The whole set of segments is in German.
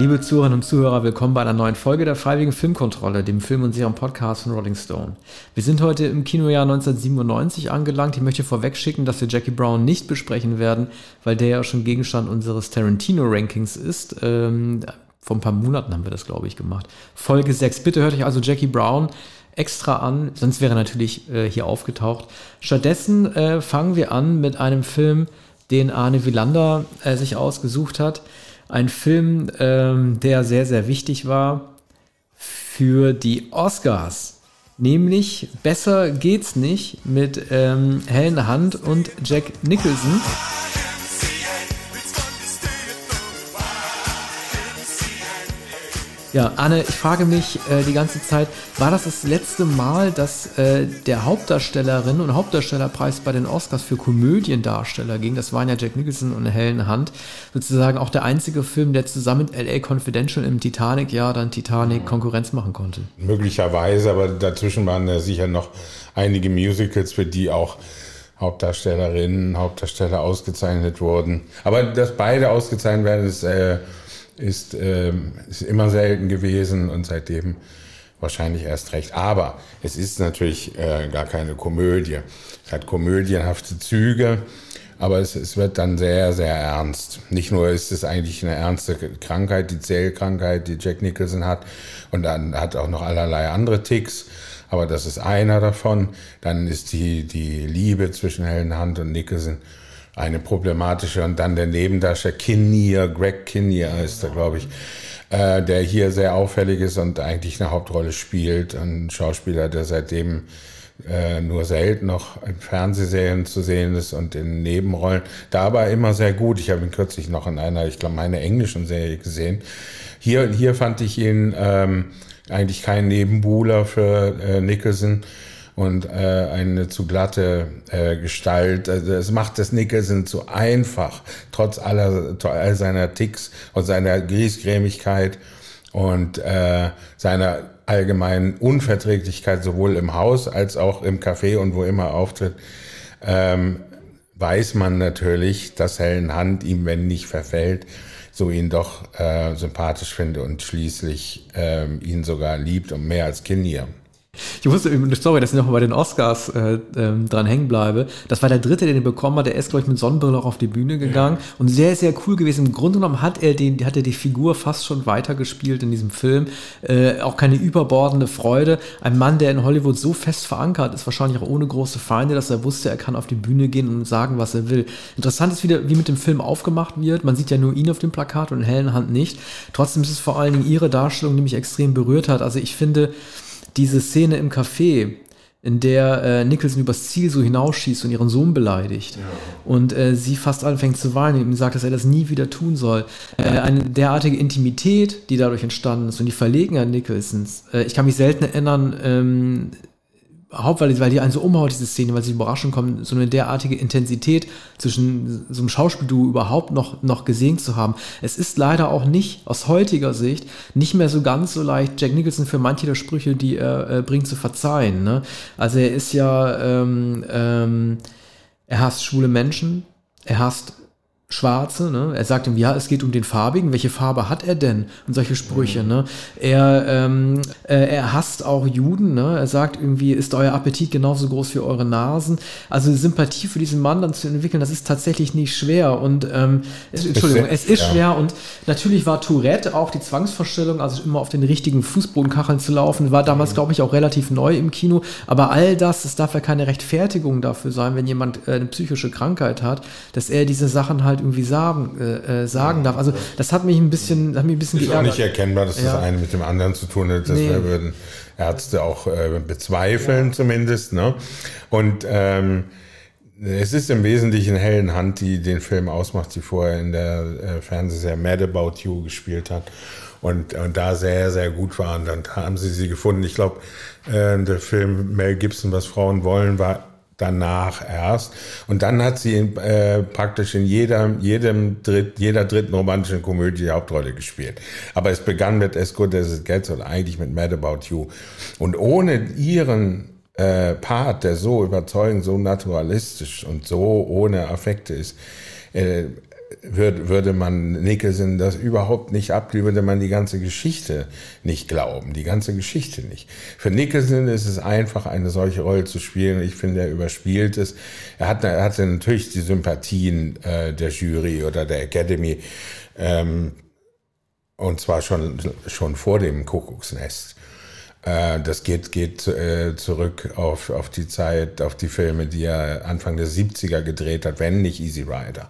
Liebe Zuhörerinnen und Zuhörer, willkommen bei einer neuen Folge der Freiwilligen Filmkontrolle, dem Film- und Serien-Podcast von Rolling Stone. Wir sind heute im Kinojahr 1997 angelangt. Ich möchte vorweg schicken, dass wir Jackie Brown nicht besprechen werden, weil der ja schon Gegenstand unseres Tarantino-Rankings ist. Ähm, vor ein paar Monaten haben wir das, glaube ich, gemacht. Folge 6. Bitte hört euch also Jackie Brown extra an, sonst wäre er natürlich äh, hier aufgetaucht. Stattdessen äh, fangen wir an mit einem Film, den Arne Wielander äh, sich ausgesucht hat. Ein Film, ähm, der sehr, sehr wichtig war für die Oscars. Nämlich Besser geht's nicht mit ähm, Helen Hunt und Jack Nicholson. Ja, Anne, ich frage mich äh, die ganze Zeit, war das das letzte Mal, dass äh, der Hauptdarstellerin und Hauptdarstellerpreis bei den Oscars für Komödiendarsteller ging? Das waren ja Jack Nicholson und Helen Hunt. Sozusagen auch der einzige Film, der zusammen mit LA Confidential im Titanic ja dann Titanic Konkurrenz machen konnte. Möglicherweise, aber dazwischen waren ja sicher noch einige Musicals, für die auch Hauptdarstellerinnen, Hauptdarsteller ausgezeichnet wurden. Aber dass beide ausgezeichnet werden, ist... Äh, ist, ähm, ist immer selten gewesen und seitdem wahrscheinlich erst recht. Aber es ist natürlich äh, gar keine Komödie. Es hat komödienhafte Züge, aber es, es wird dann sehr, sehr ernst. Nicht nur ist es eigentlich eine ernste Krankheit, die Zellkrankheit, die Jack Nicholson hat, und dann hat auch noch allerlei andere Ticks. Aber das ist einer davon. Dann ist die, die Liebe zwischen Helen Hunt und Nicholson eine problematische und dann der Nebendarsteller Kinnear, Greg Kinnear heißt er, glaube ich, äh, der hier sehr auffällig ist und eigentlich eine Hauptrolle spielt. Ein Schauspieler, der seitdem äh, nur selten noch in Fernsehserien zu sehen ist und in Nebenrollen. Da aber immer sehr gut. Ich habe ihn kürzlich noch in einer, ich glaube, meine englischen Serie gesehen. Hier, hier fand ich ihn ähm, eigentlich kein Nebenbuhler für äh, Nicholson und äh, eine zu glatte äh, Gestalt. Also es macht das Nicholson zu einfach, trotz aller all seiner Ticks und seiner Griesgrämigkeit und äh, seiner allgemeinen Unverträglichkeit sowohl im Haus als auch im Café und wo immer er auftritt. Ähm, weiß man natürlich, dass Helen Hand ihm, wenn nicht verfällt, so ihn doch äh, sympathisch finde und schließlich ähm, ihn sogar liebt und mehr als Kinnear. Ich wusste, sorry, dass ich noch bei den Oscars äh, ähm, dran hängen bleibe. Das war der dritte, den er bekommen hat. Der ist, glaube ich, mit Sonnenbrille auch auf die Bühne gegangen ja. und sehr, sehr cool gewesen. Im Grunde genommen hat er, den, hat er die Figur fast schon weitergespielt in diesem Film. Äh, auch keine überbordende Freude. Ein Mann, der in Hollywood so fest verankert ist, wahrscheinlich auch ohne große Feinde, dass er wusste, er kann auf die Bühne gehen und sagen, was er will. Interessant ist wieder, wie mit dem Film aufgemacht wird. Man sieht ja nur ihn auf dem Plakat und in hellen Hand nicht. Trotzdem ist es vor allen Dingen ihre Darstellung, die mich extrem berührt hat. Also ich finde, diese Szene im Café, in der äh, Nicholson übers Ziel so hinausschießt und ihren Sohn beleidigt. Ja. Und äh, sie fast anfängt zu weinen und ihm sagt, dass er das nie wieder tun soll. Äh, eine derartige Intimität, die dadurch entstanden ist und die Verlegenheit Nicholsons. Äh, ich kann mich selten erinnern, ähm, Hauptweise, weil die einen so umhaut, diese Szene, weil sie überraschend kommen, so eine derartige Intensität zwischen so einem Schauspielduo überhaupt noch, noch gesehen zu haben. Es ist leider auch nicht, aus heutiger Sicht, nicht mehr so ganz so leicht, Jack Nicholson für manche der Sprüche, die er äh, bringt, zu verzeihen. Ne? Also er ist ja, ähm, ähm, er hasst schwule Menschen, er hasst Schwarze, ne? Er sagt ihm, ja, es geht um den Farbigen. Welche Farbe hat er denn? Und solche Sprüche, ne? Er, ähm, äh, er hasst auch Juden, ne? Er sagt irgendwie, ist euer Appetit genauso groß wie eure Nasen? Also Sympathie für diesen Mann dann zu entwickeln, das ist tatsächlich nicht schwer. Und ähm, es, Entschuldigung, es ist ja. schwer. Und natürlich war Tourette auch die Zwangsvorstellung, also immer auf den richtigen Fußbodenkacheln zu laufen, war damals, mhm. glaube ich, auch relativ neu im Kino. Aber all das, es darf ja keine Rechtfertigung dafür sein, wenn jemand äh, eine psychische Krankheit hat, dass er diese Sachen halt irgendwie sagen, äh, äh, sagen darf. Also das hat mich ein bisschen, hat mich ein bisschen Ist geärgert. auch nicht erkennbar, dass ja. das eine mit dem anderen zu tun hat. Das nee. würden Ärzte auch äh, bezweifeln ja. zumindest. Ne? Und ähm, es ist im Wesentlichen Helen Hunt, die den Film ausmacht, die vorher in der äh, Fernsehserie Mad About You gespielt hat und, und da sehr, sehr gut war. Und dann haben sie sie gefunden. Ich glaube, äh, der Film Mel Gibson, was Frauen wollen, war danach erst. Und dann hat sie äh, praktisch in jeder, jedem Dritt, jeder dritten romantischen Komödie die Hauptrolle gespielt. Aber es begann mit As Good As It Gets oder eigentlich mit Mad About You. Und ohne ihren äh, Part, der so überzeugend, so naturalistisch und so ohne Affekte ist, äh, würde, würde man Nicholson das überhaupt nicht ab, würde man die ganze Geschichte nicht glauben, die ganze Geschichte nicht. Für Nicholson ist es einfach, eine solche Rolle zu spielen. Ich finde, er überspielt es. Er, hat, er hatte natürlich die Sympathien äh, der Jury oder der Academy, ähm, und zwar schon, schon vor dem Kuckucksnest. Äh, das geht, geht äh, zurück auf, auf die Zeit, auf die Filme, die er Anfang der 70er gedreht hat, wenn nicht Easy Rider.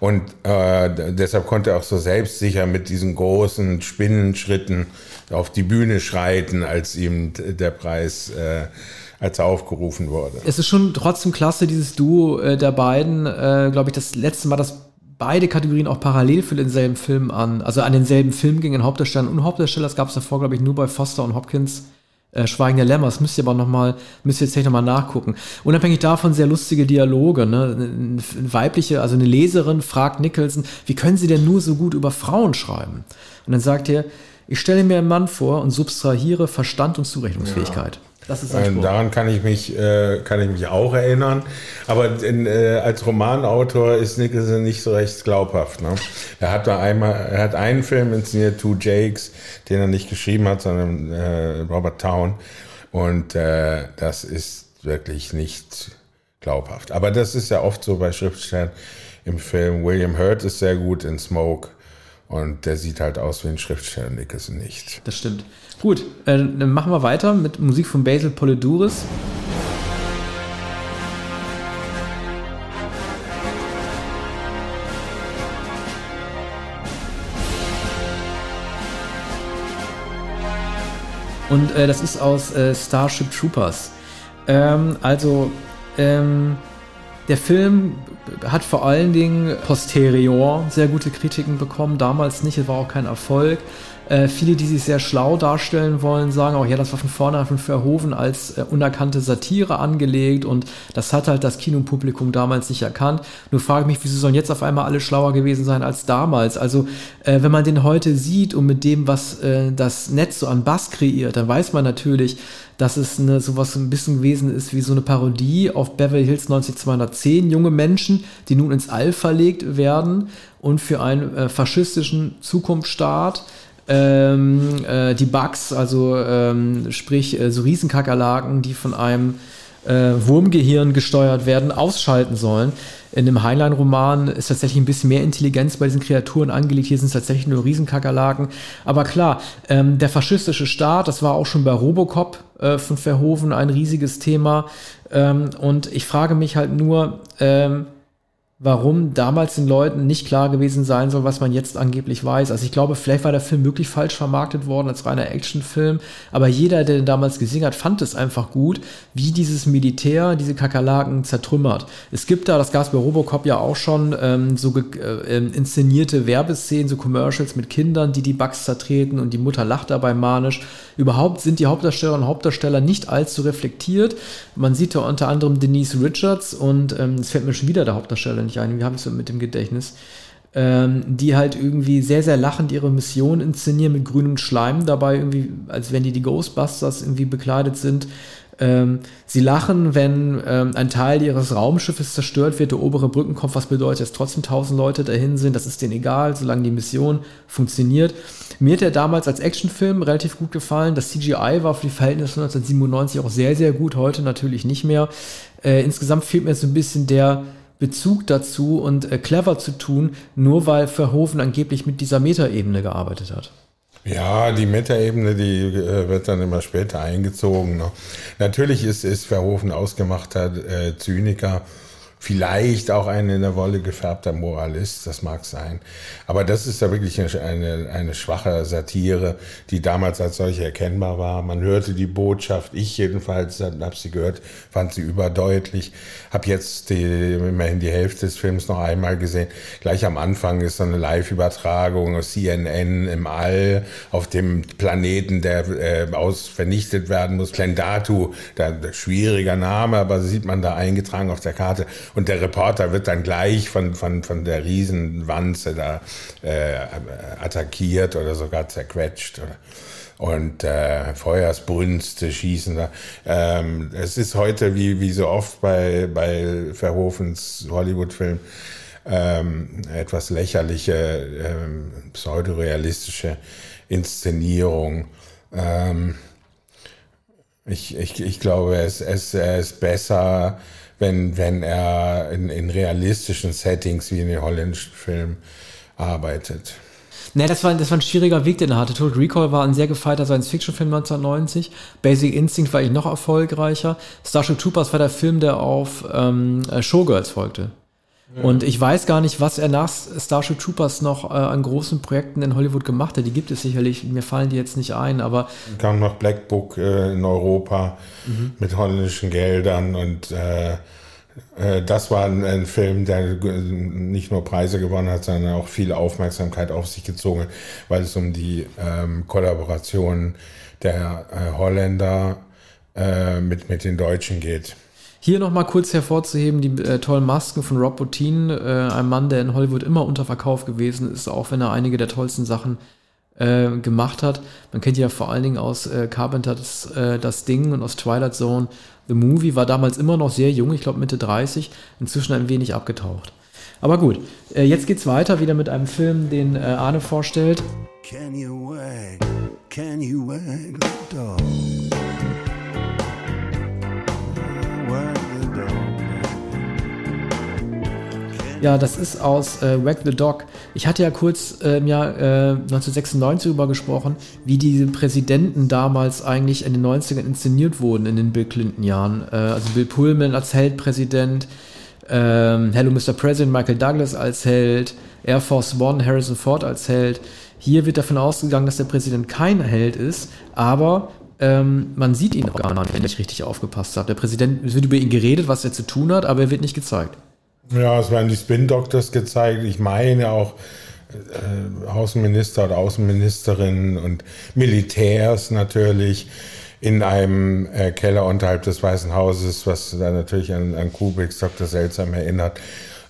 Und äh, deshalb konnte er auch so selbstsicher mit diesen großen Spinnenschritten auf die Bühne schreiten, als ihm der Preis äh, als er aufgerufen wurde. Es ist schon trotzdem klasse, dieses Duo äh, der beiden, äh, glaube ich, das letzte Mal, dass beide Kategorien auch parallel für denselben Film an, also an denselben Film gingen, Hauptdarsteller und Hauptdarsteller. Das gab es davor, glaube ich, nur bei Foster und Hopkins. Äh, Schweigen der Lämmer, das müsst ihr aber noch mal, müsst ihr jetzt noch mal nachgucken. Unabhängig davon sehr lustige Dialoge, ne? Eine weibliche, also eine Leserin fragt Nicholson, wie können Sie denn nur so gut über Frauen schreiben? Und dann sagt er, ich stelle mir einen Mann vor und subtrahiere Verstand und Zurechnungsfähigkeit. Ja. Das ist ein äh, Daran kann ich mich, äh, kann ich mich auch erinnern. Aber in, äh, als Romanautor ist Nicholson nicht so recht glaubhaft. Ne? Er hat da einmal, er hat einen Film inszeniert, Two Jakes, den er nicht geschrieben hat, sondern äh, Robert Town. Und äh, das ist wirklich nicht glaubhaft. Aber das ist ja oft so bei Schriftstellern im Film. William Hurt ist sehr gut in Smoke. Und der sieht halt aus wie ein Schriftsteller, Nicholson nicht. Das stimmt. Gut, äh, dann machen wir weiter mit Musik von Basil Polidouris. Und äh, das ist aus äh, Starship Troopers. Ähm, also, ähm, der Film hat vor allen Dingen posterior sehr gute Kritiken bekommen, damals nicht, es war auch kein Erfolg. Äh, viele, die sich sehr schlau darstellen wollen, sagen auch, ja, das war von vornherein von Verhoeven als äh, unerkannte Satire angelegt und das hat halt das Kinopublikum damals nicht erkannt. Nur frage ich mich, wieso sollen jetzt auf einmal alle schlauer gewesen sein als damals? Also, äh, wenn man den heute sieht und mit dem, was äh, das Netz so an Bass kreiert, dann weiß man natürlich, dass es eine, sowas ein bisschen gewesen ist wie so eine Parodie auf Beverly Hills 90210. Junge Menschen, die nun ins All verlegt werden und für einen äh, faschistischen Zukunftsstaat ähm, äh, die Bugs, also ähm, sprich äh, so Riesenkakerlaken, die von einem äh, Wurmgehirn gesteuert werden, ausschalten sollen. In dem Heinlein-Roman ist tatsächlich ein bisschen mehr Intelligenz bei diesen Kreaturen angelegt. Hier sind es tatsächlich nur Riesenkakerlaken. Aber klar, ähm, der faschistische Staat, das war auch schon bei Robocop äh, von Verhoeven ein riesiges Thema. Ähm, und ich frage mich halt nur, ähm, warum damals den Leuten nicht klar gewesen sein soll, was man jetzt angeblich weiß. Also ich glaube, vielleicht war der Film wirklich falsch vermarktet worden als reiner Actionfilm, aber jeder, der den damals gesehen hat, fand es einfach gut, wie dieses Militär diese Kakerlaken zertrümmert. Es gibt da, das gab es bei Robocop ja auch schon, ähm, so äh, ähm, inszenierte Werbeszenen, so Commercials mit Kindern, die die Bugs zertreten und die Mutter lacht dabei manisch. Überhaupt sind die Hauptdarsteller und Hauptdarsteller nicht allzu reflektiert. Man sieht da unter anderem Denise Richards und ähm, es fällt mir schon wieder der Hauptdarsteller nicht ein, wie habe ich so mit dem Gedächtnis, ähm, die halt irgendwie sehr, sehr lachend ihre Mission inszenieren mit grünem Schleim dabei, irgendwie, als wenn die die Ghostbusters irgendwie bekleidet sind. Ähm, sie lachen, wenn ähm, ein Teil ihres Raumschiffes zerstört wird, der obere Brückenkopf, was bedeutet, dass trotzdem tausend Leute dahin sind. Das ist denen egal, solange die Mission funktioniert. Mir hat er damals als Actionfilm relativ gut gefallen. Das CGI war für die Verhältnisse 1997 auch sehr, sehr gut, heute natürlich nicht mehr. Äh, insgesamt fehlt mir so ein bisschen der Bezug dazu und äh, clever zu tun, nur weil Verhoeven angeblich mit dieser Metaebene gearbeitet hat. Ja, die Metaebene, die äh, wird dann immer später eingezogen. Ne? Natürlich ist, ist Verhoeven ausgemachter äh, Zyniker vielleicht auch ein in der Wolle gefärbter Moralist, das mag sein. Aber das ist ja wirklich eine, eine schwache Satire, die damals als solche erkennbar war. Man hörte die Botschaft, ich jedenfalls habe sie gehört, fand sie überdeutlich. Habe jetzt die, immerhin die Hälfte des Films noch einmal gesehen. Gleich am Anfang ist so eine Live-Übertragung aus CNN im All auf dem Planeten, der äh, aus vernichtet werden muss. Plendatu, da, schwieriger Name, aber sieht man da eingetragen auf der Karte. Und der Reporter wird dann gleich von, von, von der Riesenwanze da äh, attackiert oder sogar zerquetscht. Oder und äh, Feuersbrünste schießen. Ähm, es ist heute wie, wie so oft bei, bei Verhofens Hollywood-Filmen ähm, etwas lächerliche, ähm, pseudorealistische Inszenierung. Ähm, ich, ich, ich glaube, es, es, er ist besser, wenn, wenn er in, in realistischen Settings wie in den holländischen Filmen arbeitet. Ne, das war, das war ein schwieriger Weg, den er hatte. Total Recall war ein sehr gefeierter Science-Fiction-Film 1990. Basic Instinct war eigentlich noch erfolgreicher. Starship Troopers war der Film, der auf ähm, Showgirls folgte. Und ich weiß gar nicht, was er nach Starship Troopers noch äh, an großen Projekten in Hollywood gemacht hat. Die gibt es sicherlich, mir fallen die jetzt nicht ein, aber. Kam noch Black Book äh, in Europa mhm. mit holländischen Geldern und äh, äh das war ein, ein, Film, der nicht nur Preise gewonnen hat, sondern auch viel Aufmerksamkeit auf sich gezogen hat, weil es um die ähm, Kollaboration der äh, Holländer äh, mit, mit den Deutschen geht. Hier nochmal kurz hervorzuheben, die äh, tollen Masken von Rob Bottin, äh, ein Mann, der in Hollywood immer unter Verkauf gewesen ist, auch wenn er einige der tollsten Sachen äh, gemacht hat. Man kennt ja vor allen Dingen aus äh, Carpenter das, äh, das Ding und aus Twilight Zone. The Movie war damals immer noch sehr jung, ich glaube Mitte 30, inzwischen ein wenig abgetaucht. Aber gut, äh, jetzt geht's weiter wieder mit einem Film, den Arne vorstellt. Can you wag, can you wag the dog? Ja, das ist aus äh, Wag the Dog. Ich hatte ja kurz äh, im Jahr äh, 1996 darüber gesprochen, wie diese Präsidenten damals eigentlich in den 90ern inszeniert wurden in den Bill Clinton-Jahren. Äh, also Bill Pullman als Heldpräsident, ähm, Hello Mr. President, Michael Douglas als Held, Air Force One, Harrison Ford als Held. Hier wird davon ausgegangen, dass der Präsident kein Held ist, aber ähm, man sieht ihn auch gar nicht, wenn ich richtig aufgepasst habe. Der Präsident, es wird über ihn geredet, was er zu tun hat, aber er wird nicht gezeigt. Ja, es werden die Spin Doctors gezeigt. Ich meine auch äh, Außenminister oder Außenministerinnen und Militärs natürlich in einem äh, Keller unterhalb des Weißen Hauses, was da natürlich an, an Kubricks Dr. Seltsam erinnert.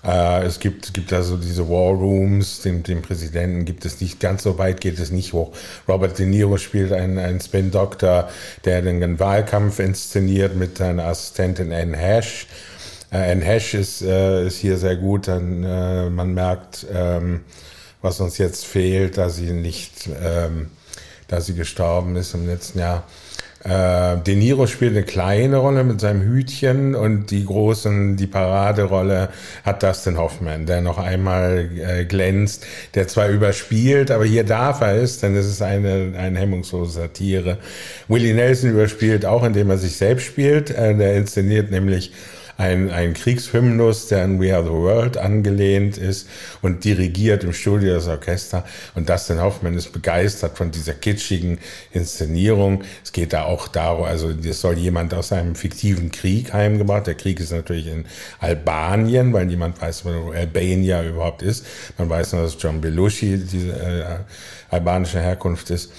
Äh, es gibt, gibt also diese War Rooms, dem, dem Präsidenten gibt es nicht, ganz so weit geht es nicht hoch. Robert De Niro spielt einen, einen Spin-Doktor, der den Wahlkampf inszeniert mit seiner Assistentin Anne Hash ein Hash ist, äh, ist hier sehr gut, dann äh, man merkt, ähm, was uns jetzt fehlt, da sie nicht, ähm, da sie gestorben ist im letzten Jahr. Äh, De Niro spielt eine kleine Rolle mit seinem Hütchen und die großen, die Paraderolle hat Dustin Hoffman, der noch einmal äh, glänzt, der zwar überspielt, aber hier darf er es, denn es ist eine, eine hemmungslose Satire. Willie Nelson überspielt auch, indem er sich selbst spielt. Äh, der inszeniert nämlich ein, ein Kriegshymnus, der an We Are the World angelehnt ist und dirigiert im Studio das Orchester. Und Dustin Hoffman ist begeistert von dieser kitschigen Inszenierung. Es geht da auch darum, also es soll jemand aus einem fiktiven Krieg heimgebracht. Der Krieg ist natürlich in Albanien, weil niemand weiß, wo Albania überhaupt ist. Man weiß nur, dass John Belushi diese äh, albanische Herkunft ist.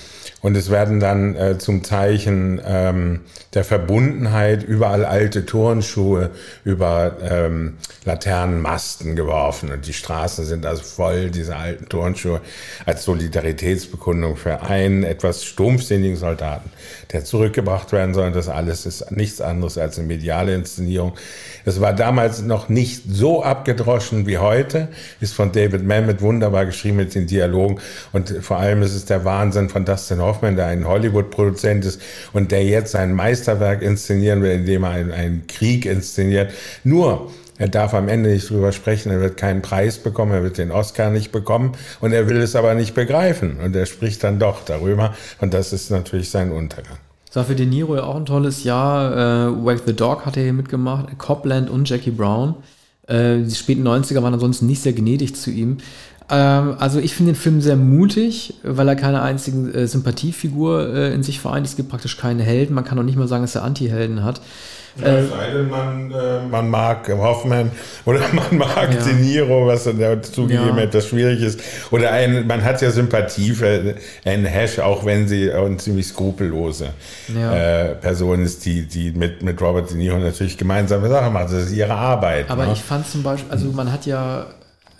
Und es werden dann äh, zum Zeichen ähm, der Verbundenheit überall alte Turnschuhe über ähm, Laternenmasten geworfen. Und die Straßen sind also voll dieser alten Turnschuhe als Solidaritätsbekundung für einen etwas stumpfsinnigen Soldaten, der zurückgebracht werden soll. Das alles ist nichts anderes als eine mediale Inszenierung. Es war damals noch nicht so abgedroschen wie heute, ist von David Mamet wunderbar geschrieben mit den Dialogen. Und vor allem ist es der Wahnsinn von Dustin Hoffman, der ein Hollywood-Produzent ist und der jetzt sein Meisterwerk inszenieren will, indem er einen, einen Krieg inszeniert. Nur, er darf am Ende nicht drüber sprechen, er wird keinen Preis bekommen, er wird den Oscar nicht bekommen und er will es aber nicht begreifen. Und er spricht dann doch darüber und das ist natürlich sein Untergang. Das war für De Niro ja auch ein tolles Jahr. Äh, Wake the Dog hat er hier mitgemacht, Copland und Jackie Brown. Äh, die späten 90er waren ansonsten nicht sehr gnädig zu ihm. Ähm, also ich finde den Film sehr mutig, weil er keine einzige äh, Sympathiefigur äh, in sich vereint. Es gibt praktisch keine Helden. Man kann auch nicht mal sagen, dass er Anti-Helden hat. Äh, sei denn, man, äh, man mag Hoffman oder man mag ja. De Niro, was dann zugegeben ja. etwas schwierig ist. Oder ein, man hat ja Sympathie für einen Hash, auch wenn sie eine ziemlich skrupellose ja. äh, Person ist, die, die mit, mit Robert De Niro natürlich gemeinsame Sachen macht. Das ist ihre Arbeit. Aber ne? ich fand zum Beispiel, also man hat ja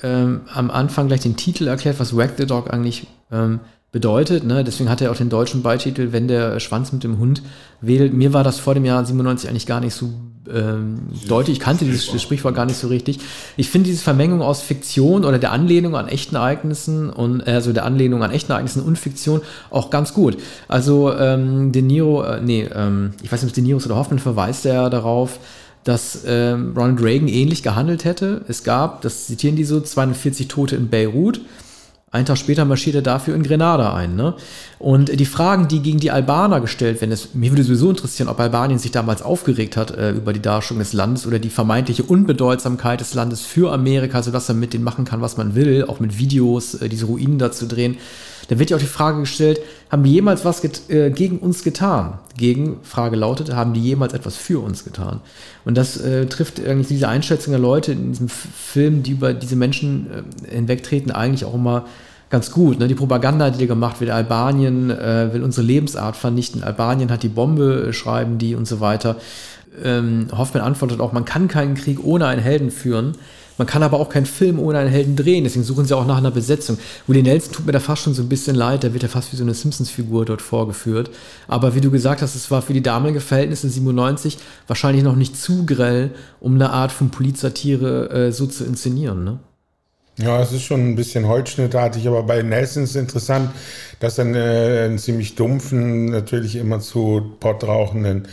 ähm, am Anfang gleich den Titel erklärt, was Wag the Dog eigentlich ähm, bedeutet. Ne? Deswegen hat er auch den deutschen Beititel, wenn der Schwanz mit dem Hund wedelt. Mir war das vor dem Jahr 97 eigentlich gar nicht so ähm, deutlich. Ich kannte dieses Sprichwort gar nicht so richtig. Ich finde diese Vermengung aus Fiktion oder der Anlehnung an echten Ereignissen und also der Anlehnung an echten Ereignissen und Fiktion auch ganz gut. Also ähm, De Niro, äh, nee, ähm, ich weiß nicht, ob De Niro oder Hoffmann verweist ja darauf, dass ähm, Ronald Reagan ähnlich gehandelt hätte. Es gab, das zitieren die so, 240 Tote in Beirut. Ein Tag später marschiert er dafür in Grenada ein. Ne? Und die Fragen, die gegen die Albaner gestellt werden, es, mich würde sowieso interessieren, ob Albanien sich damals aufgeregt hat äh, über die Darstellung des Landes oder die vermeintliche Unbedeutsamkeit des Landes für Amerika, sodass er mit denen machen kann, was man will, auch mit Videos, äh, diese Ruinen da zu drehen. Da wird ja auch die Frage gestellt, haben die jemals was äh, gegen uns getan? Gegen, Frage lautet, haben die jemals etwas für uns getan? Und das äh, trifft eigentlich diese Einschätzung der Leute in diesem Film, die über diese Menschen äh, hinwegtreten, eigentlich auch immer ganz gut. Ne? Die Propaganda, die gemacht wird, Albanien äh, will unsere Lebensart vernichten, Albanien hat die Bombe, äh, schreiben die und so weiter. Ähm, Hoffmann antwortet auch, man kann keinen Krieg ohne einen Helden führen. Man kann aber auch keinen Film ohne einen Helden drehen, deswegen suchen sie auch nach einer Besetzung. Willie Nelson tut mir da fast schon so ein bisschen leid, da wird er fast wie so eine Simpsons-Figur dort vorgeführt. Aber wie du gesagt hast, es war für die damalige Verhältnisse 97 wahrscheinlich noch nicht zu grell, um eine Art von Polizsatire äh, so zu inszenieren, ne? Ja, es ist schon ein bisschen holzschnittartig, aber bei Nelson ist es interessant, dass er einen, einen ziemlich dumpfen, natürlich immer zu pottrauchenden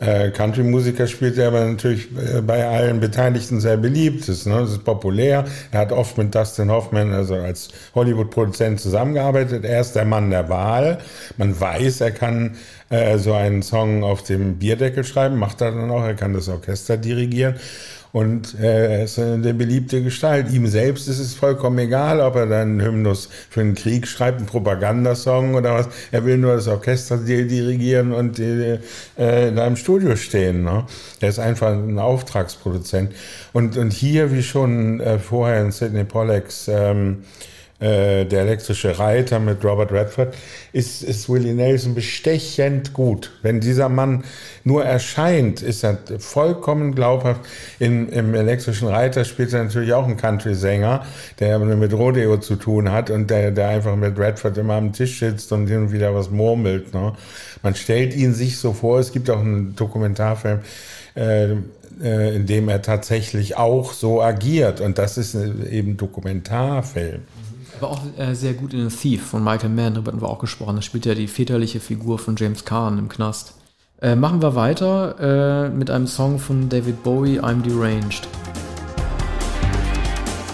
äh, Country-Musiker spielt, der aber natürlich äh, bei allen Beteiligten sehr beliebt ist. Ne? Ist populär. Er hat oft mit Dustin Hoffman, also als Hollywood-Produzent, zusammengearbeitet. Er ist der Mann der Wahl. Man weiß, er kann äh, so einen Song auf dem Bierdeckel schreiben, macht er dann auch. Er kann das Orchester dirigieren. Und äh, er ist eine beliebte Gestalt. Ihm selbst ist es vollkommen egal, ob er dann einen Hymnus für einen Krieg schreibt, einen Propagandasong oder was. Er will nur das Orchester dirigieren und äh, da im Studio stehen. Ne? Er ist einfach ein Auftragsproduzent. Und, und hier, wie schon äh, vorher in Sidney Pollacks ähm, äh, der elektrische Reiter mit Robert Redford, ist, ist Willie Nelson bestechend gut. Wenn dieser Mann nur erscheint, ist er vollkommen glaubhaft. In, Im elektrischen Reiter spielt er natürlich auch einen Country-Sänger, der mit Rodeo zu tun hat und der, der einfach mit Redford immer am Tisch sitzt und hin und wieder was murmelt. Ne? Man stellt ihn sich so vor, es gibt auch einen Dokumentarfilm, äh, äh in dem er tatsächlich auch so agiert. Und das ist eben Dokumentarfilm. War auch äh, sehr gut in The Thief von Michael Mann, darüber hatten wir auch gesprochen. Da spielt ja die väterliche Figur von James Caan im Knast. Äh, machen wir weiter äh, mit einem Song von David Bowie, I'm Deranged.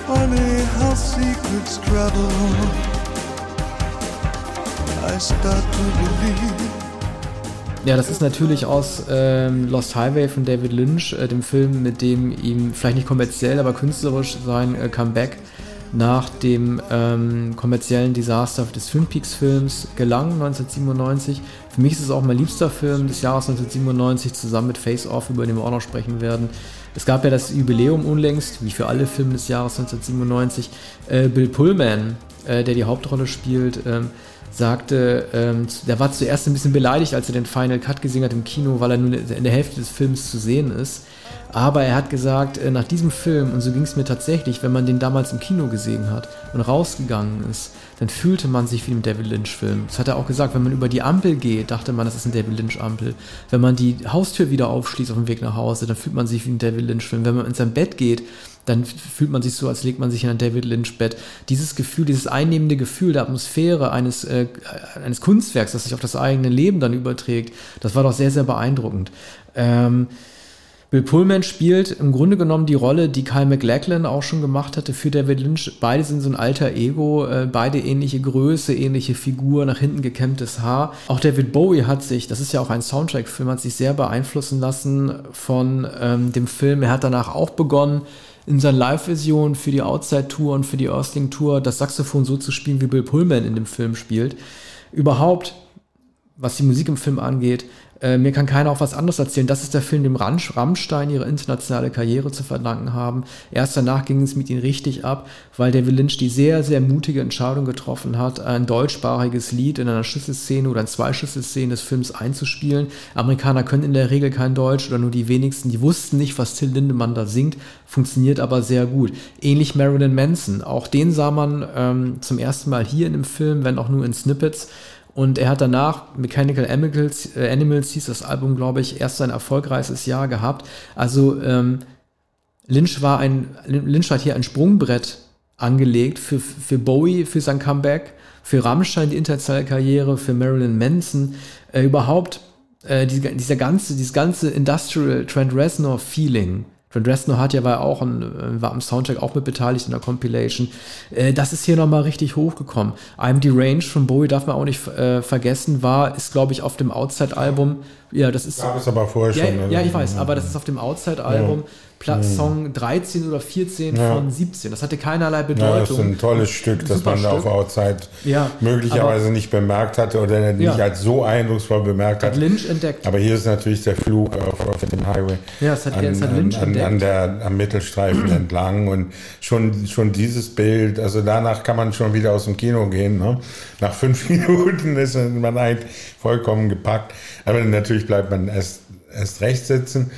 Funny how secrets travel. I start to believe. Ja, das ist natürlich aus ähm, Lost Highway von David Lynch, äh, dem Film, mit dem ihm vielleicht nicht kommerziell, aber künstlerisch sein äh, Comeback nach dem ähm, kommerziellen Desaster des Twin Peaks Films gelang 1997. Für mich ist es auch mein liebster Film des Jahres 1997 zusammen mit Face Off, über den wir auch noch sprechen werden. Es gab ja das Jubiläum unlängst, wie für alle Filme des Jahres 1997. Äh, Bill Pullman, äh, der die Hauptrolle spielt, ähm, sagte, ähm, der war zuerst ein bisschen beleidigt, als er den Final Cut gesehen hat im Kino, weil er nur in der Hälfte des Films zu sehen ist. Aber er hat gesagt, äh, nach diesem Film, und so ging es mir tatsächlich, wenn man den damals im Kino gesehen hat und rausgegangen ist, dann fühlte man sich wie im David Lynch-Film. Das hat er auch gesagt, wenn man über die Ampel geht, dachte man, das ist ein David Lynch-Ampel. Wenn man die Haustür wieder aufschließt auf dem Weg nach Hause, dann fühlt man sich wie ein David Lynch-Film. Wenn man in sein Bett geht, dann fühlt man sich so, als legt man sich in ein David Lynch-Bett. Dieses Gefühl, dieses einnehmende Gefühl der Atmosphäre eines, äh, eines Kunstwerks, das sich auf das eigene Leben dann überträgt, das war doch sehr, sehr beeindruckend. Ähm, Bill Pullman spielt im Grunde genommen die Rolle, die Kyle MacLachlan auch schon gemacht hatte für David Lynch. Beide sind so ein alter Ego, äh, beide ähnliche Größe, ähnliche Figur, nach hinten gekämmtes Haar. Auch David Bowie hat sich, das ist ja auch ein Soundtrack-Film, hat sich sehr beeinflussen lassen von ähm, dem Film. Er hat danach auch begonnen, in seiner Live-Version für die Outside-Tour und für die Earthling-Tour das Saxophon so zu spielen, wie Bill Pullman in dem Film spielt. Überhaupt, was die Musik im Film angeht, äh, mir kann keiner auch was anderes erzählen. Das ist der Film, dem Rammstein ihre internationale Karriere zu verdanken haben. Erst danach ging es mit ihnen richtig ab, weil David Lynch die sehr, sehr mutige Entscheidung getroffen hat, ein deutschsprachiges Lied in einer Schlüsselszene oder in zwei Schlüsselszenen des Films einzuspielen. Amerikaner können in der Regel kein Deutsch oder nur die wenigsten. Die wussten nicht, was Till Lindemann da singt, funktioniert aber sehr gut. Ähnlich Marilyn Manson. Auch den sah man ähm, zum ersten Mal hier in dem Film, wenn auch nur in Snippets. Und er hat danach Mechanical Animals, äh, Animals hieß das Album, glaube ich, erst sein erfolgreichstes Jahr gehabt. Also ähm, Lynch war ein, Lynch hat hier ein Sprungbrett angelegt für, für Bowie, für sein Comeback, für Rammstein die internationale Karriere, für Marilyn Manson, äh, überhaupt äh, diese, dieser ganze, dieses ganze Industrial Trent Reznor Feeling Trent Reznor hat ja war auch ein, äh, war am Soundtrack auch mit beteiligt in der Compilation. Äh, das ist hier nochmal richtig hochgekommen. I'm the Range von Bowie darf man auch nicht äh, vergessen, war, ist glaube ich auf dem Outside-Album. Ja, das ist. Gab es aber vorher ja, schon. Ja, ich weiß, aber das ist auf dem Outside-Album. Ja. Platz mhm. Song 13 oder 14 ja. von 17. Das hatte keinerlei Bedeutung. Ja, das ist ein tolles Stück, das man Stück. auf Outside ja, möglicherweise nicht bemerkt hatte oder nicht als so eindrucksvoll bemerkt hat. Lynch entdeckt. Aber hier ist natürlich der Flug auf, auf dem Highway. Ja, es hat, an, es hat Lynch an, entdeckt. An der, am Mittelstreifen entlang und schon, schon dieses Bild, also danach kann man schon wieder aus dem Kino gehen. Ne? Nach fünf Minuten ist man eigentlich vollkommen gepackt. Aber natürlich bleibt man erst, erst recht sitzen.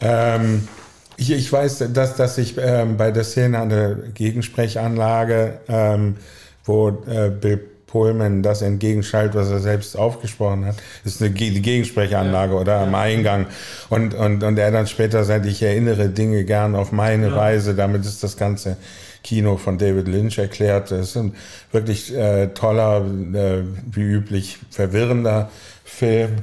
Ähm, ich, ich weiß, dass, dass ich ähm, bei der Szene an der Gegensprechanlage, ähm, wo äh, Bill Pullman das entgegenschaltet, was er selbst aufgesprochen hat, das ist eine die Gegensprechanlage ja. oder am Eingang. Und, und, und er dann später sagt, ich erinnere Dinge gern auf meine ja. Weise. Damit ist das ganze Kino von David Lynch erklärt. Das ist ein wirklich äh, toller, äh, wie üblich verwirrender Film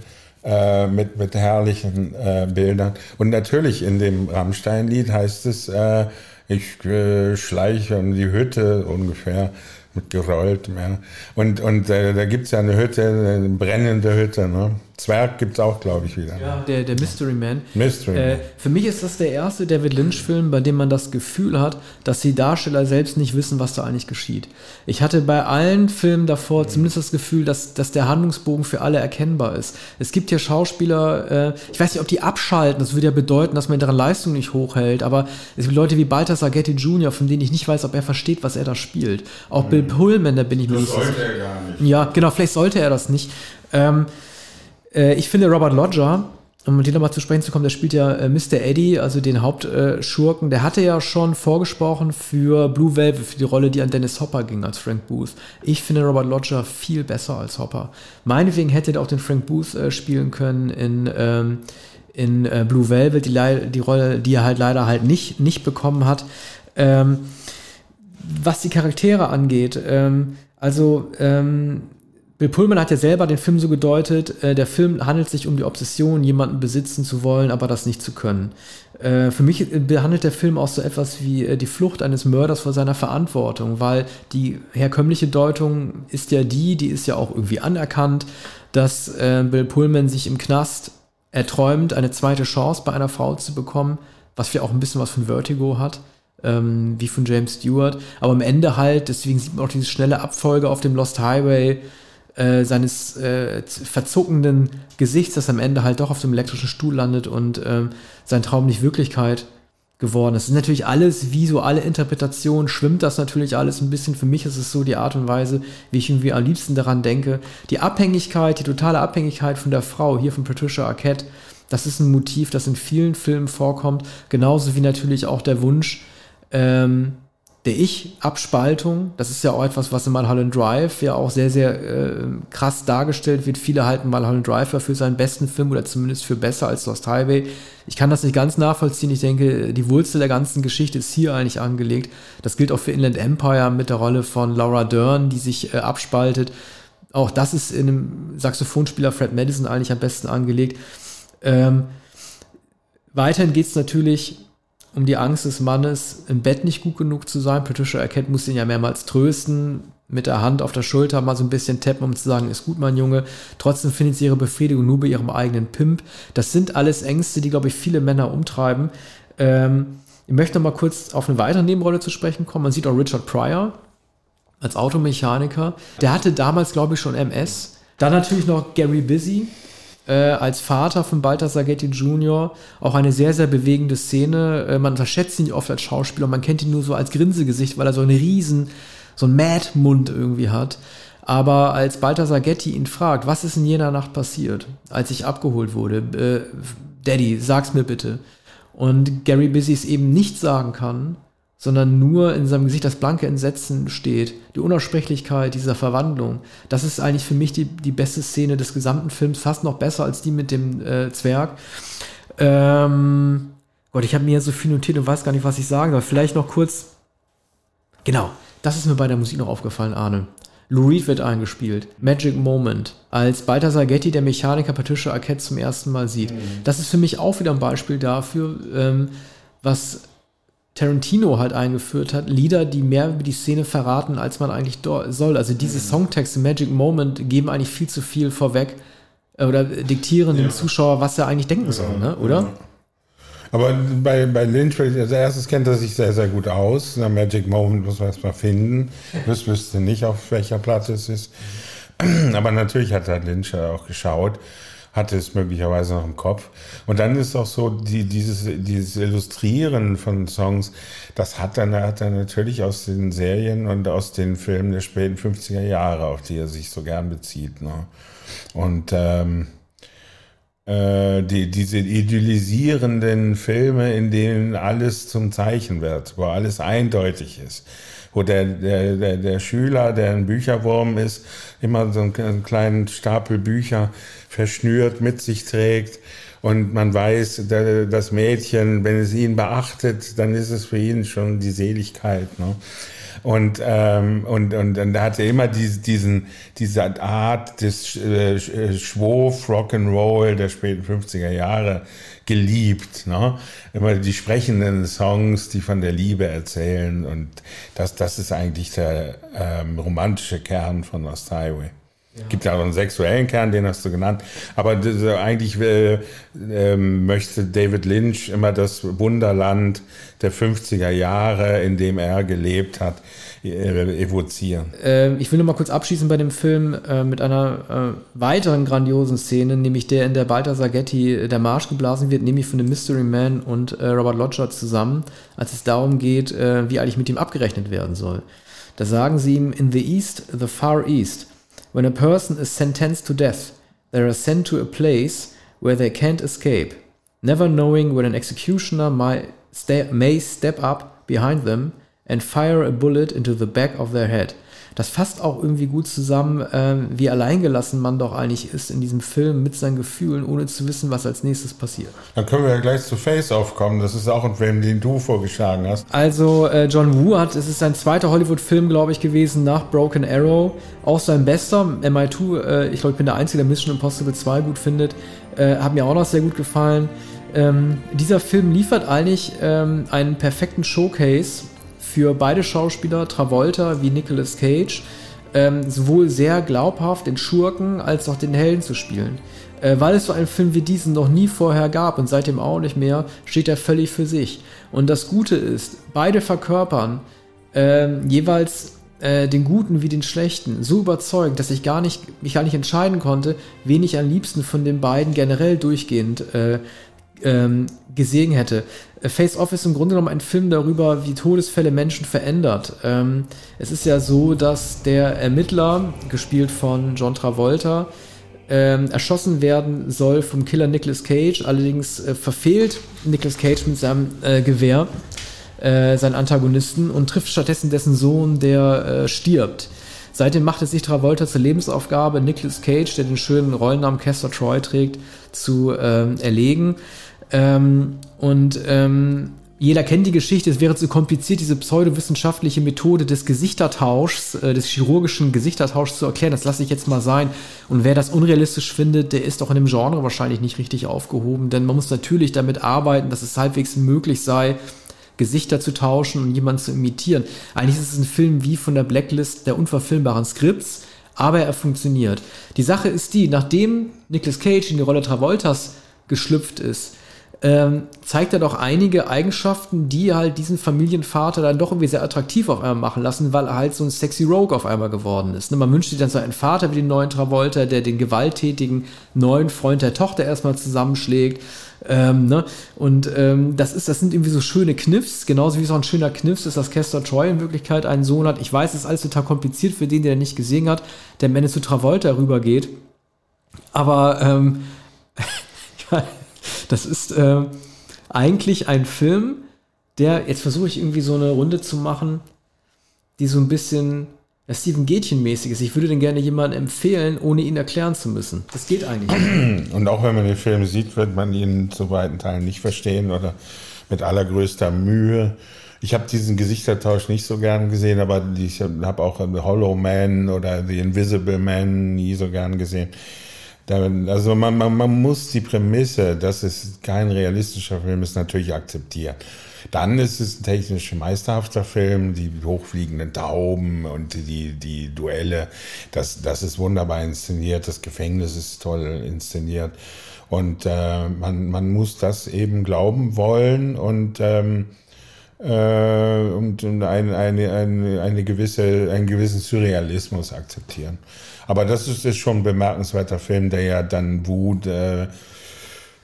äh, mit, mit herrlichen äh, Bildern. Und natürlich in dem Rammstein-Lied heißt es, äh, ich äh, schleiche um die Hütte ungefähr mit gerollt. Ja. Und, und äh, da gibt's ja eine Hütte, eine brennende Hütte. Ne? Zwerg gibt es auch, glaube ich, wieder. Ja, der, der Mystery Man. Mystery äh, Für mich ist das der erste David Lynch-Film, bei dem man das Gefühl hat, dass die Darsteller selbst nicht wissen, was da eigentlich geschieht. Ich hatte bei allen Filmen davor mhm. zumindest das Gefühl, dass, dass der Handlungsbogen für alle erkennbar ist. Es gibt hier Schauspieler, äh, ich weiß nicht, ob die abschalten, das würde ja bedeuten, dass man deren Leistung nicht hochhält, aber es gibt Leute wie Balthasar Getty Jr., von denen ich nicht weiß, ob er versteht, was er da spielt. Auch mhm. Bill Pullman, da bin ich mir nicht sicher. Sollte er gar nicht. Ja, genau, vielleicht sollte er das nicht. Ähm, äh, ich finde Robert Lodger, um mit dem nochmal zu sprechen zu kommen, der spielt ja äh, Mr. Eddie, also den Hauptschurken. Der hatte ja schon vorgesprochen für Blue Velvet, für die Rolle, die an Dennis Hopper ging als Frank Booth. Ich finde Robert Lodger viel besser als Hopper. Meinetwegen hätte er auch den Frank Booth äh, spielen können in, ähm, in äh, Blue Velvet, die, die, Rolle, die er halt leider halt nicht, nicht bekommen hat. Ähm, was die Charaktere angeht, ähm, also ähm, Bill Pullman hat ja selber den Film so gedeutet, äh, der Film handelt sich um die Obsession, jemanden besitzen zu wollen, aber das nicht zu können. Äh, für mich behandelt der Film auch so etwas wie äh, die Flucht eines Mörders vor seiner Verantwortung, weil die herkömmliche Deutung ist ja die, die ist ja auch irgendwie anerkannt, dass äh, Bill Pullman sich im Knast erträumt, eine zweite Chance bei einer Frau zu bekommen, was ja auch ein bisschen was von Vertigo hat. Ähm, wie von James Stewart, aber am Ende halt, deswegen sieht man auch diese schnelle Abfolge auf dem Lost Highway, äh, seines äh, verzuckenden Gesichts, das am Ende halt doch auf dem elektrischen Stuhl landet und ähm, sein Traum nicht Wirklichkeit geworden ist. Das ist natürlich alles, wie so alle Interpretationen, schwimmt das natürlich alles ein bisschen. Für mich ist es so die Art und Weise, wie ich irgendwie am liebsten daran denke. Die Abhängigkeit, die totale Abhängigkeit von der Frau, hier von Patricia Arquette, das ist ein Motiv, das in vielen Filmen vorkommt. Genauso wie natürlich auch der Wunsch, ähm, der Ich-Abspaltung, das ist ja auch etwas, was in Mulholland Drive ja auch sehr, sehr äh, krass dargestellt wird. Viele halten Mulholland Drive für seinen besten Film oder zumindest für besser als Lost Highway. Ich kann das nicht ganz nachvollziehen. Ich denke, die Wurzel der ganzen Geschichte ist hier eigentlich angelegt. Das gilt auch für Inland Empire mit der Rolle von Laura Dern, die sich äh, abspaltet. Auch das ist in einem Saxophonspieler Fred Madison eigentlich am besten angelegt. Ähm, weiterhin geht es natürlich um die Angst des Mannes, im Bett nicht gut genug zu sein. Patricia Arquette muss ihn ja mehrmals trösten, mit der Hand auf der Schulter mal so ein bisschen tappen, um zu sagen, ist gut, mein Junge. Trotzdem findet sie ihre Befriedigung nur bei ihrem eigenen Pimp. Das sind alles Ängste, die, glaube ich, viele Männer umtreiben. Ähm, ich möchte noch mal kurz auf eine weitere Nebenrolle zu sprechen kommen. Man sieht auch Richard Pryor als Automechaniker. Der hatte damals, glaube ich, schon MS. Dann natürlich noch Gary Busy, äh, als Vater von Balthasar Getty Jr. auch eine sehr, sehr bewegende Szene. Äh, man unterschätzt ihn oft als Schauspieler, man kennt ihn nur so als Grinsegesicht, weil er so einen riesen, so einen Mad-Mund irgendwie hat. Aber als Balthasar Getty ihn fragt, was ist in jener Nacht passiert, als ich abgeholt wurde, äh, Daddy, sag's mir bitte. Und Gary Busy es eben nicht sagen kann, sondern nur in seinem Gesicht das blanke Entsetzen steht. Die Unaussprechlichkeit dieser Verwandlung. Das ist eigentlich für mich die, die beste Szene des gesamten Films, fast noch besser als die mit dem äh, Zwerg. Ähm, Gott, ich habe mir so viel notiert und weiß gar nicht, was ich sagen soll. Vielleicht noch kurz. Genau, das ist mir bei der Musik noch aufgefallen, Arne. Lou Reed wird eingespielt. Magic Moment. Als Balthasar Getty, der Mechaniker Patricia Arquette zum ersten Mal sieht. Mhm. Das ist für mich auch wieder ein Beispiel dafür, ähm, was Tarantino halt eingeführt hat, Lieder, die mehr über die Szene verraten, als man eigentlich soll. Also diese mhm. Songtexte, Magic Moment, geben eigentlich viel zu viel vorweg äh, oder diktieren ja. dem Zuschauer, was er eigentlich denken soll, ne? oder? Ja. Aber bei, bei Lynch, als erstes kennt er sich sehr, sehr gut aus. Na, Magic Moment muss man erstmal finden. Ich wüsste nicht, auf welcher Platte es ist. Aber natürlich hat er Lynch auch geschaut hatte es möglicherweise noch im Kopf. Und dann ist auch so, die, dieses, dieses Illustrieren von Songs, das hat dann, hat er natürlich aus den Serien und aus den Filmen der späten 50er Jahre, auf die er sich so gern bezieht. Ne? Und ähm, äh, die, diese idealisierenden Filme, in denen alles zum Zeichen wird, wo alles eindeutig ist wo der, der, der, der Schüler, der ein Bücherwurm ist, immer so einen kleinen Stapel Bücher verschnürt mit sich trägt. Und man weiß, das Mädchen, wenn es ihn beachtet, dann ist es für ihn schon die Seligkeit. Ne? Und, ähm, und, und dann hat er immer diese, diesen, diese Art des äh, Schwof Rock'n'Roll der späten 50er Jahre geliebt. Ne? Immer die sprechenden Songs, die von der Liebe erzählen. Und das, das ist eigentlich der ähm, romantische Kern von Lost Highway. Ja. Gibt ja auch einen sexuellen Kern, den hast du genannt. Aber das, eigentlich äh, äh, möchte David Lynch immer das Wunderland der 50er Jahre, in dem er gelebt hat, äh, evozieren. Äh, ich will nur mal kurz abschließen bei dem Film äh, mit einer äh, weiteren grandiosen Szene, nämlich der, in der Balthasar Getty äh, der Marsch geblasen wird, nämlich von dem Mystery Man und Robert Lodger zusammen, als es darum geht, wie eigentlich mit ihm abgerechnet werden soll. Da sagen sie ihm, in the East, the Far East, When a person is sentenced to death, they are sent to a place where they can't escape, never knowing when an executioner may step up behind them and fire a bullet into the back of their head das fasst auch irgendwie gut zusammen, ähm, wie alleingelassen man doch eigentlich ist in diesem Film mit seinen Gefühlen, ohne zu wissen, was als nächstes passiert. Dann können wir ja gleich zu Face aufkommen. Das ist auch ein Film, den du vorgeschlagen hast. Also äh, John Woo hat, es ist sein zweiter Hollywood-Film, glaube ich, gewesen nach Broken Arrow. Auch sein bester. MI2, äh, ich glaube, ich bin der Einzige, der Mission Impossible 2 gut findet. Äh, hat mir auch noch sehr gut gefallen. Ähm, dieser Film liefert eigentlich ähm, einen perfekten Showcase für beide Schauspieler, Travolta wie Nicolas Cage, ähm, sowohl sehr glaubhaft den Schurken als auch den Helden zu spielen. Äh, weil es so einen Film wie diesen noch nie vorher gab und seitdem auch nicht mehr, steht er völlig für sich. Und das Gute ist, beide verkörpern äh, jeweils äh, den Guten wie den Schlechten so überzeugend, dass ich gar nicht, mich gar nicht entscheiden konnte, wen ich am liebsten von den beiden generell durchgehend äh, ähm, gesehen hätte. Face Off ist im Grunde genommen ein Film darüber, wie Todesfälle Menschen verändert. Ähm, es ist ja so, dass der Ermittler, gespielt von John Travolta, ähm, erschossen werden soll vom Killer Nicolas Cage. Allerdings äh, verfehlt Nicolas Cage mit seinem äh, Gewehr äh, seinen Antagonisten und trifft stattdessen dessen Sohn, der äh, stirbt. Seitdem macht es sich Travolta zur Lebensaufgabe, Nicolas Cage, der den schönen Rollennamen Castor Troy trägt, zu ähm, erlegen. Ähm, und ähm, jeder kennt die Geschichte, es wäre zu kompliziert, diese pseudowissenschaftliche Methode des Gesichtertauschs, äh, des chirurgischen Gesichtertauschs zu erklären. Das lasse ich jetzt mal sein. Und wer das unrealistisch findet, der ist auch in dem Genre wahrscheinlich nicht richtig aufgehoben, denn man muss natürlich damit arbeiten, dass es halbwegs möglich sei, Gesichter zu tauschen und jemanden zu imitieren. Eigentlich ist es ein Film wie von der Blacklist der unverfilmbaren Skripts, aber er funktioniert. Die Sache ist die, nachdem Nicolas Cage in die Rolle Travoltas geschlüpft ist, ähm, zeigt er doch einige Eigenschaften, die halt diesen Familienvater dann doch irgendwie sehr attraktiv auf einmal machen lassen, weil er halt so ein sexy Rogue auf einmal geworden ist. Ne? Man wünscht sich dann so einen Vater wie den neuen Travolta, der den gewalttätigen neuen Freund der Tochter erstmal zusammenschlägt. Ähm, ne? Und ähm, das ist, das sind irgendwie so schöne Kniffs, genauso wie es auch ein schöner Kniffs ist, dass Kester Troy in Wirklichkeit einen Sohn hat. Ich weiß, es ist alles total kompliziert für den, der nicht gesehen hat, der am Ende zu Travolta rübergeht. Aber ähm, Das ist äh, eigentlich ein Film, der, jetzt versuche ich irgendwie so eine Runde zu machen, die so ein bisschen Steven Gätchen-mäßig ist. Ich würde den gerne jemandem empfehlen, ohne ihn erklären zu müssen. Das geht eigentlich. Und auch wenn man den Film sieht, wird man ihn zu weiten Teilen nicht verstehen oder mit allergrößter Mühe. Ich habe diesen Gesichtertausch nicht so gern gesehen, aber ich habe auch Hollow Man oder The Invisible Man nie so gern gesehen. Also man, man, man muss die Prämisse, dass es kein realistischer Film ist, natürlich akzeptieren. Dann ist es ein technisch meisterhafter Film, die hochfliegenden Tauben und die, die Duelle, das, das ist wunderbar inszeniert, das Gefängnis ist toll inszeniert. Und äh, man, man muss das eben glauben wollen und, ähm, äh, und, und eine, eine, eine, eine gewisse, einen gewissen Surrealismus akzeptieren. Aber das ist, ist schon ein bemerkenswerter Film, der ja dann Wut äh,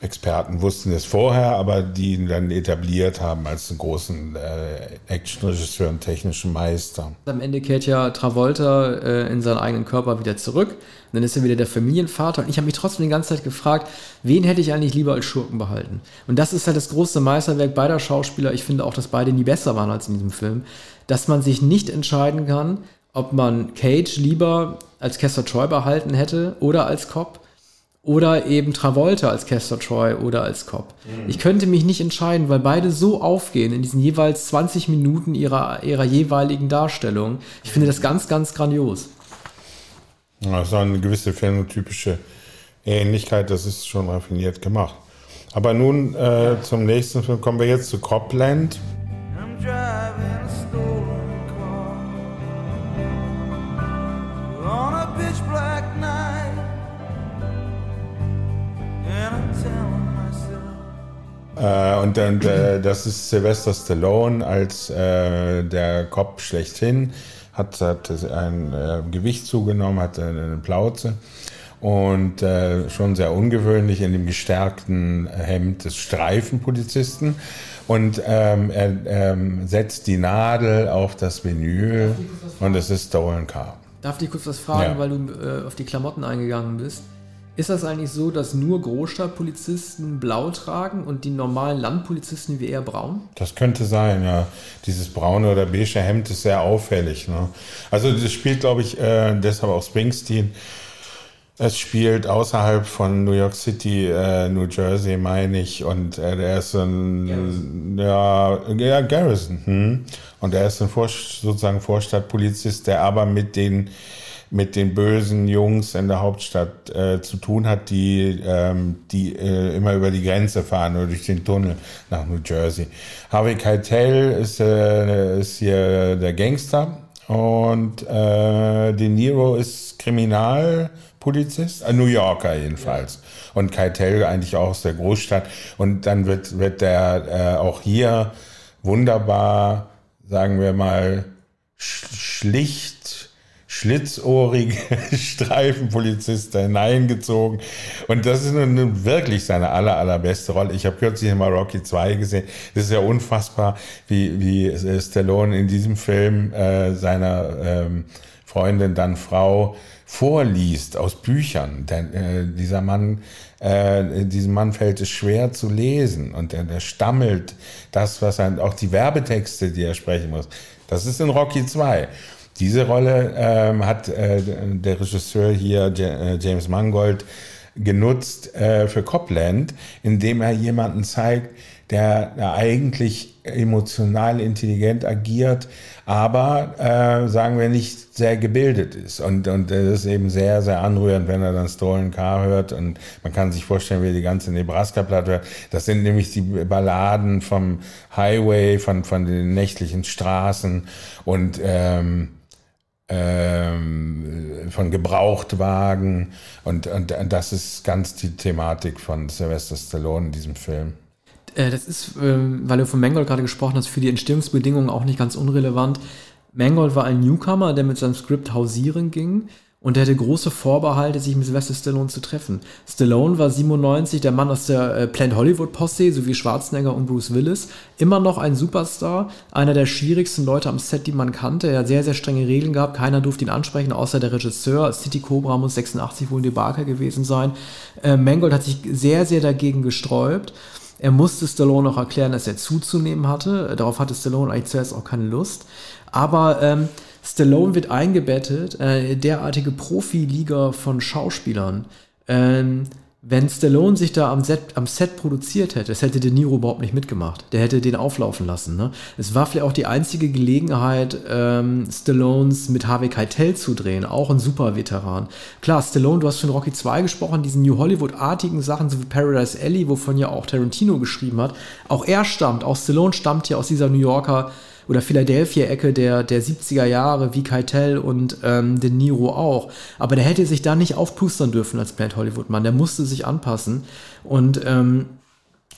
Experten wussten es vorher, aber die ihn dann etabliert haben als einen großen äh, Actionregisseur und technischen Meister. Am Ende kehrt ja Travolta äh, in seinen eigenen Körper wieder zurück. Und dann ist er wieder der Familienvater. Und ich habe mich trotzdem die ganze Zeit gefragt, wen hätte ich eigentlich lieber als Schurken behalten? Und das ist halt das große Meisterwerk beider Schauspieler. Ich finde auch, dass beide nie besser waren als in diesem Film. Dass man sich nicht entscheiden kann, ob man Cage lieber als Kester Troy behalten hätte oder als Cop oder eben Travolta als Castor Troy oder als Cop. Mhm. Ich könnte mich nicht entscheiden, weil beide so aufgehen in diesen jeweils 20 Minuten ihrer, ihrer jeweiligen Darstellung. Ich finde das ganz, ganz grandios. Ja, so eine gewisse phänotypische Ähnlichkeit, das ist schon raffiniert gemacht. Aber nun äh, zum nächsten Film kommen wir jetzt zu Copland. I'm driving a stolen Äh, und dann, äh, das ist Sylvester Stallone als äh, der Kopf schlechthin, hat, hat ein äh, Gewicht zugenommen, hat eine Plauze und äh, schon sehr ungewöhnlich in dem gestärkten Hemd des Streifenpolizisten. Und ähm, er ähm, setzt die Nadel auf das Vinyl und es ist Stolen Car. Darf ich kurz was fragen, ja. weil du äh, auf die Klamotten eingegangen bist? Ist das eigentlich so, dass nur Großstadtpolizisten blau tragen und die normalen Landpolizisten wie eher braun? Das könnte sein, ja. Dieses braune oder beige Hemd ist sehr auffällig. Ne? Also das spielt, glaube ich, äh, deshalb auch Springsteen. Es spielt außerhalb von New York City, äh, New Jersey, meine ich. Und äh, der ist ein, Garrison. ja, ja, Garrison. Hm? Und er ist ein Vor sozusagen Vorstadtpolizist, der aber mit den mit den bösen Jungs in der Hauptstadt äh, zu tun hat, die, ähm, die äh, immer über die Grenze fahren oder durch den Tunnel nach New Jersey. Harvey Keitel ist, äh, ist hier der Gangster und äh, De Niro ist Kriminalpolizist, äh, New Yorker jedenfalls. Ja. Und Keitel eigentlich auch aus der Großstadt. Und dann wird, wird der äh, auch hier wunderbar, sagen wir mal, schlicht schlitzohrige Streifenpolizist da hineingezogen. Und das ist nun wirklich seine aller, allerbeste Rolle. Ich habe kürzlich mal Rocky 2 gesehen. Das ist ja unfassbar, wie, wie Stallone in diesem Film äh, seiner ähm, Freundin, dann Frau, vorliest aus Büchern. Denn äh, dieser Mann, äh, diesem Mann fällt es schwer zu lesen und der, der stammelt das, was er, auch die Werbetexte, die er sprechen muss. Das ist in Rocky 2. Diese Rolle ähm, hat äh, der Regisseur hier, äh, James Mangold, genutzt äh, für Copland, indem er jemanden zeigt, der, der eigentlich emotional intelligent agiert, aber äh, sagen wir nicht sehr gebildet ist. Und, und das ist eben sehr, sehr anrührend, wenn er dann Stolen Car hört. Und man kann sich vorstellen, wie die ganze Nebraska-Platte hört. Das sind nämlich die Balladen vom Highway, von, von den nächtlichen Straßen und ähm, ähm, von Gebrauchtwagen und, und, und, das ist ganz die Thematik von Sylvester Stallone in diesem Film. Äh, das ist, äh, weil du von Mangold gerade gesprochen hast, für die Entstehungsbedingungen auch nicht ganz unrelevant. Mangold war ein Newcomer, der mit seinem Skript hausieren ging und er hatte große Vorbehalte, sich mit Sylvester Stallone zu treffen. Stallone war 97, der Mann aus der äh, Planned Hollywood Posse, sowie Schwarzenegger und Bruce Willis. Immer noch ein Superstar, einer der schwierigsten Leute am Set, die man kannte. Er hat sehr, sehr strenge Regeln gehabt. Keiner durfte ihn ansprechen, außer der Regisseur. City Cobra muss 86 wohl ein Debakel gewesen sein. Äh, Mangold hat sich sehr, sehr dagegen gesträubt. Er musste Stallone auch erklären, dass er zuzunehmen hatte. Darauf hatte Stallone eigentlich zuerst auch keine Lust. Aber ähm, Stallone wird eingebettet, äh, derartige Profiliga von Schauspielern. Ähm, wenn Stallone sich da am Set, am Set produziert hätte, das hätte De Niro überhaupt nicht mitgemacht. Der hätte den auflaufen lassen. Ne? Es war vielleicht auch die einzige Gelegenheit, ähm, Stallones mit Harvey Keitel zu drehen, auch ein super Veteran. Klar, Stallone, du hast schon Rocky 2 gesprochen, diesen New Hollywood-artigen Sachen, so wie Paradise Alley, wovon ja auch Tarantino geschrieben hat. Auch er stammt, auch Stallone stammt ja aus dieser New Yorker oder Philadelphia-Ecke der, der 70er Jahre, wie Keitel und ähm, De Niro auch. Aber der hätte sich da nicht aufpustern dürfen als Planet Hollywood-Mann. Der musste sich anpassen. Und ähm,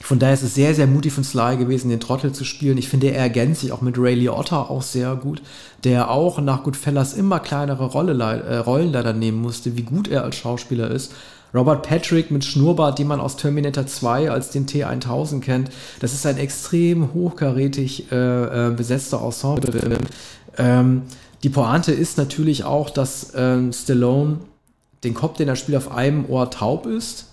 von daher ist es sehr, sehr mutig von Sly gewesen, den Trottel zu spielen. Ich finde, er ergänzt sich auch mit Ray Liotta auch sehr gut, der auch nach Goodfellas immer kleinere Rolle, äh, Rollen leider nehmen musste, wie gut er als Schauspieler ist. Robert Patrick mit Schnurrbart, den man aus Terminator 2 als den T1000 kennt, das ist ein extrem hochkarätig äh, äh, besetzter Ensemble. Ähm, die Pointe ist natürlich auch, dass ähm, Stallone den Kopf, den er spielt, auf einem Ohr taub ist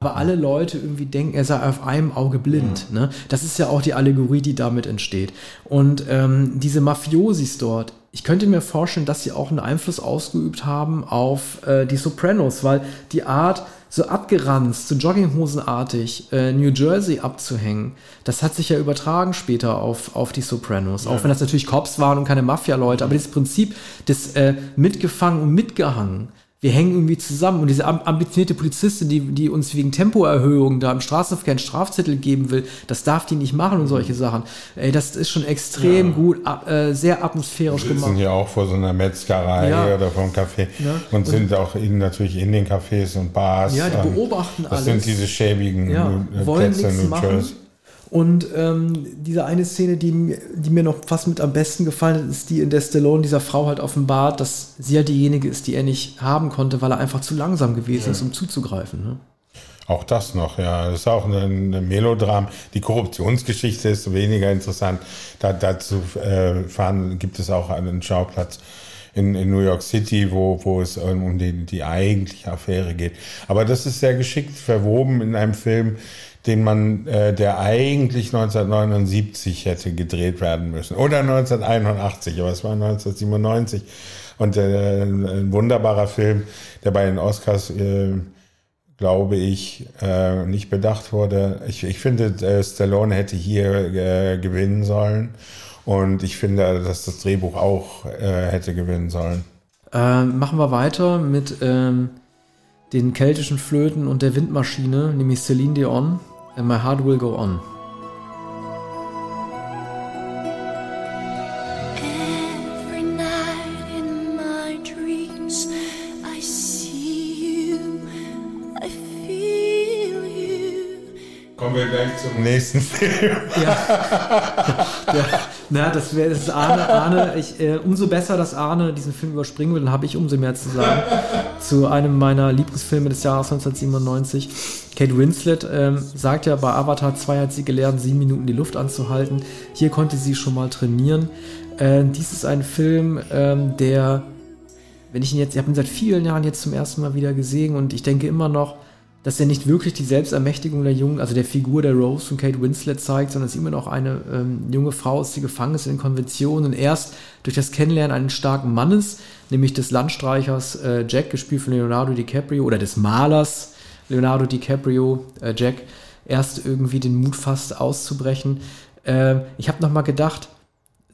aber alle Leute irgendwie denken, er sei auf einem Auge blind. Mhm. Ne? Das ist ja auch die Allegorie, die damit entsteht. Und ähm, diese Mafiosis dort, ich könnte mir vorstellen, dass sie auch einen Einfluss ausgeübt haben auf äh, die Sopranos, weil die Art, so abgeranzt, so Jogginghosenartig äh, New Jersey abzuhängen, das hat sich ja übertragen später auf, auf die Sopranos. Ja. Auch wenn das natürlich Cops waren und keine Mafia-Leute, aber das Prinzip des äh, mitgefangen und mitgehangen, wir hängen irgendwie zusammen. Und diese ambitionierte Polizistin, die, die uns wegen Tempoerhöhung da im Straßenverkehr einen Strafzettel geben will, das darf die nicht machen und solche Sachen. Ey, das ist schon extrem ja. gut, äh, sehr atmosphärisch gemacht. Wir sind hier auch vor so einer Metzgerei ja. oder vom Café ja. und, und, sind auch in, natürlich in den Cafés und Bars. Ja, die beobachten das alles. Das sind diese schäbigen ja. Plätze in New Jersey. Und ähm, diese eine Szene, die, die mir noch fast mit am besten gefallen hat, ist die, in der Stallone dieser Frau halt offenbart, dass sie ja diejenige ist, die er nicht haben konnte, weil er einfach zu langsam gewesen ja. ist, um zuzugreifen. Ne? Auch das noch, ja. Das ist auch ein, ein Melodram. Die Korruptionsgeschichte ist weniger interessant. Da, dazu äh, fahren, gibt es auch einen Schauplatz in, in New York City, wo, wo es um die, die eigentliche Affäre geht. Aber das ist sehr geschickt verwoben in einem Film, den man, äh, der eigentlich 1979 hätte gedreht werden müssen. Oder 1981, aber es war 1997. Und äh, ein wunderbarer Film, der bei den Oscars, äh, glaube ich, äh, nicht bedacht wurde. Ich, ich finde, äh, Stallone hätte hier äh, gewinnen sollen. Und ich finde, dass das Drehbuch auch äh, hätte gewinnen sollen. Ähm, machen wir weiter mit ähm, den keltischen Flöten und der Windmaschine, nämlich Celine Dion and my heart will go on. Every night in my dreams I see you, I feel you. Kommen wir gleich zum nächsten Film. Ja. ja. Na, das wäre das Arne. Arne ich, äh, umso besser, dass Arne diesen Film überspringen will, dann habe ich umso mehr zu sagen. zu einem meiner Lieblingsfilme des Jahres 1997. Kate Winslet ähm, sagt ja, bei Avatar 2 hat sie gelernt, sieben Minuten die Luft anzuhalten. Hier konnte sie schon mal trainieren. Äh, dies ist ein Film, ähm, der, wenn ich ihn jetzt, ich habe ihn seit vielen Jahren jetzt zum ersten Mal wieder gesehen und ich denke immer noch, dass er nicht wirklich die Selbstermächtigung der jungen, also der Figur der Rose von Kate Winslet zeigt, sondern es immer noch eine ähm, junge Frau ist, die gefangen ist in Konventionen und erst durch das Kennenlernen eines starken Mannes, nämlich des Landstreichers äh, Jack, gespielt von Leonardo DiCaprio, oder des Malers Leonardo DiCaprio, äh, Jack, erst irgendwie den Mut fasst, auszubrechen. Äh, ich habe nochmal gedacht,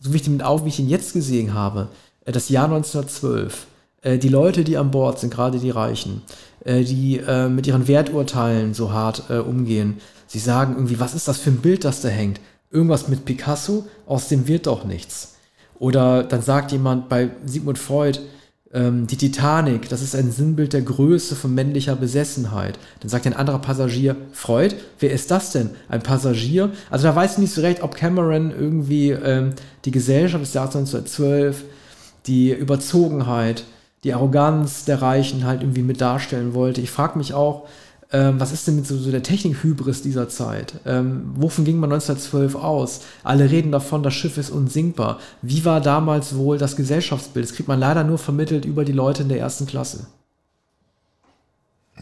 so wie ich den wie ich ihn jetzt gesehen habe, äh, das Jahr 1912, äh, die Leute, die an Bord sind, gerade die Reichen, äh, die äh, mit ihren Werturteilen so hart umgehen, sie sagen irgendwie, was ist das für ein Bild, das da hängt? Irgendwas mit Picasso, aus dem wird doch nichts. Oder dann sagt jemand bei Sigmund Freud, ähm, die Titanic, das ist ein Sinnbild der Größe von männlicher Besessenheit. Dann sagt ein anderer Passagier, Freud, wer ist das denn? Ein Passagier? Also da weiß ich nicht so recht, ob Cameron irgendwie ähm, die Gesellschaft des Jahres 1912, die Überzogenheit, die Arroganz der Reichen halt irgendwie mit darstellen wollte. Ich frage mich auch, ähm, was ist denn mit so, so der Technikhybris dieser Zeit? Ähm, wovon ging man 1912 aus? Alle reden davon, das Schiff ist unsinkbar. Wie war damals wohl das Gesellschaftsbild? Das kriegt man leider nur vermittelt über die Leute in der ersten Klasse.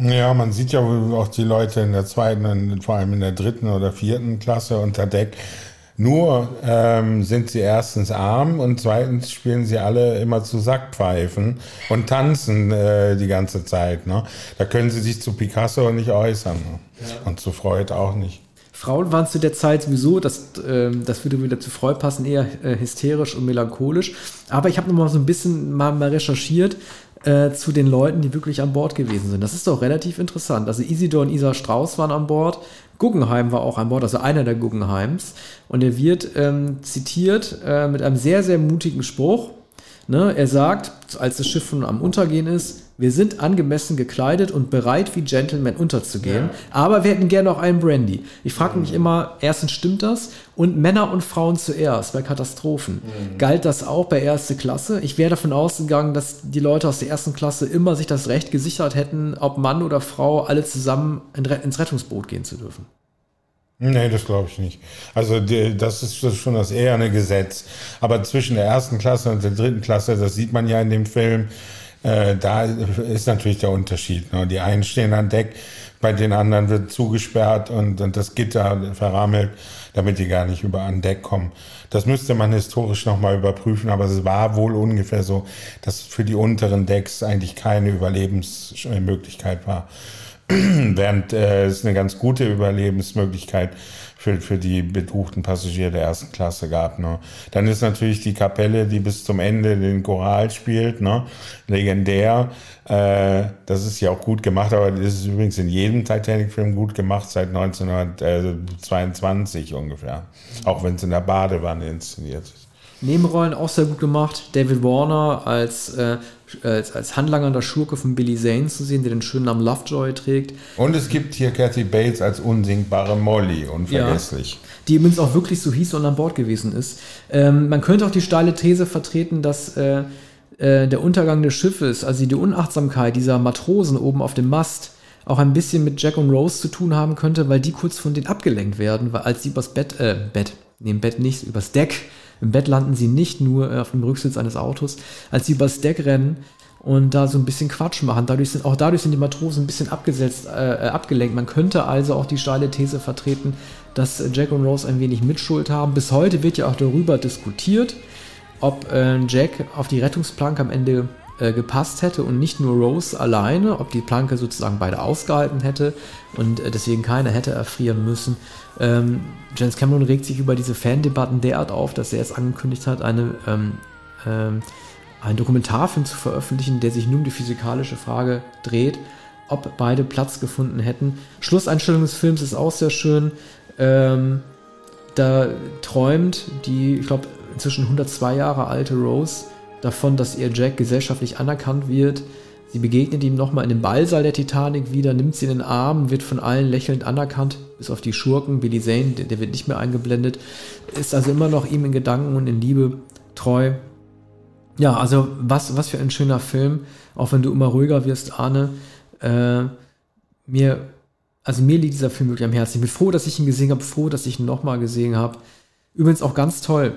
Ja, man sieht ja auch die Leute in der zweiten, vor allem in der dritten oder vierten Klasse unter Deck. Nur ähm, sind sie erstens arm und zweitens spielen sie alle immer zu Sackpfeifen und tanzen äh, die ganze Zeit. Ne? Da können sie sich zu Picasso nicht äußern. Ne? Ja. Und zu Freud auch nicht. Frauen waren zu der Zeit sowieso, das, äh, das würde wieder zu Freud passen, eher äh, hysterisch und melancholisch. Aber ich habe noch mal so ein bisschen mal, mal recherchiert äh, zu den Leuten, die wirklich an Bord gewesen sind. Das ist doch relativ interessant. Also Isidor und Isa Strauß waren an Bord. Guggenheim war auch an Bord, also einer der Guggenheims. Und er wird ähm, zitiert äh, mit einem sehr, sehr mutigen Spruch. Ne? Er sagt, als das Schiff schon am Untergehen ist, wir sind angemessen gekleidet und bereit, wie Gentlemen unterzugehen, ja. aber wir hätten gerne auch einen Brandy. Ich frage mich immer, erstens stimmt das? Und Männer und Frauen zuerst bei Katastrophen. Mhm. Galt das auch bei erste Klasse? Ich wäre davon ausgegangen, dass die Leute aus der ersten Klasse immer sich das Recht gesichert hätten, ob Mann oder Frau alle zusammen ins Rettungsboot gehen zu dürfen. Nee, das glaube ich nicht. Also die, das ist schon das eher ein Gesetz. Aber zwischen der ersten Klasse und der dritten Klasse, das sieht man ja in dem Film, äh, da ist natürlich der Unterschied. Ne? Die einen stehen an Deck, bei den anderen wird zugesperrt und, und das Gitter verrammelt, damit die gar nicht über an Deck kommen. Das müsste man historisch nochmal überprüfen, aber es war wohl ungefähr so, dass für die unteren Decks eigentlich keine Überlebensmöglichkeit war. Während äh, es eine ganz gute Überlebensmöglichkeit für, für die betuchten Passagiere der ersten Klasse gab. Ne? Dann ist natürlich die Kapelle, die bis zum Ende den Choral spielt, ne? legendär. Äh, das ist ja auch gut gemacht, aber das ist übrigens in jedem Titanic-Film gut gemacht, seit 1922 ungefähr. Auch wenn es in der Badewanne inszeniert ist. Nebenrollen auch sehr gut gemacht. David Warner als, äh, als, als handlangernder Schurke von Billy Zane zu sehen, der den schönen Namen Lovejoy trägt. Und es gibt hier Kathy Bates als unsingbare Molly, unvergesslich. Ja, die übrigens auch wirklich so hieß und an Bord gewesen ist. Ähm, man könnte auch die steile These vertreten, dass äh, äh, der Untergang des Schiffes, also die Unachtsamkeit dieser Matrosen oben auf dem Mast, auch ein bisschen mit Jack und Rose zu tun haben könnte, weil die kurz von denen abgelenkt werden, weil als sie übers Bett, äh, Bett, neben Bett nicht, übers Deck im Bett landen sie nicht nur äh, auf dem Rücksitz eines Autos, als sie übers Deck rennen und da so ein bisschen Quatsch machen. Dadurch sind, auch dadurch sind die Matrosen ein bisschen abgesetzt, äh, äh, abgelenkt. Man könnte also auch die steile These vertreten, dass Jack und Rose ein wenig Mitschuld haben. Bis heute wird ja auch darüber diskutiert, ob äh, Jack auf die Rettungsplanke am Ende äh, gepasst hätte und nicht nur Rose alleine, ob die Planke sozusagen beide ausgehalten hätte und äh, deswegen keiner hätte erfrieren müssen. Ähm, James Cameron regt sich über diese Fandebatten derart auf, dass er jetzt angekündigt hat, eine, ähm, ähm, einen Dokumentarfilm zu veröffentlichen, der sich nur um die physikalische Frage dreht, ob beide Platz gefunden hätten. Schlusseinstellung des Films ist auch sehr schön. Ähm, da träumt die, ich glaube, inzwischen 102 Jahre alte Rose davon, dass ihr Jack gesellschaftlich anerkannt wird Sie begegnet ihm nochmal in dem Ballsaal der Titanic wieder, nimmt sie in den Arm, wird von allen lächelnd anerkannt, bis auf die Schurken. Billy Zane, der, der wird nicht mehr eingeblendet, ist also immer noch ihm in Gedanken und in Liebe treu. Ja, also was, was für ein schöner Film, auch wenn du immer ruhiger wirst, Arne. Äh, mir, also mir liegt dieser Film wirklich am Herzen. Ich bin froh, dass ich ihn gesehen habe, froh, dass ich ihn nochmal gesehen habe. Übrigens auch ganz toll.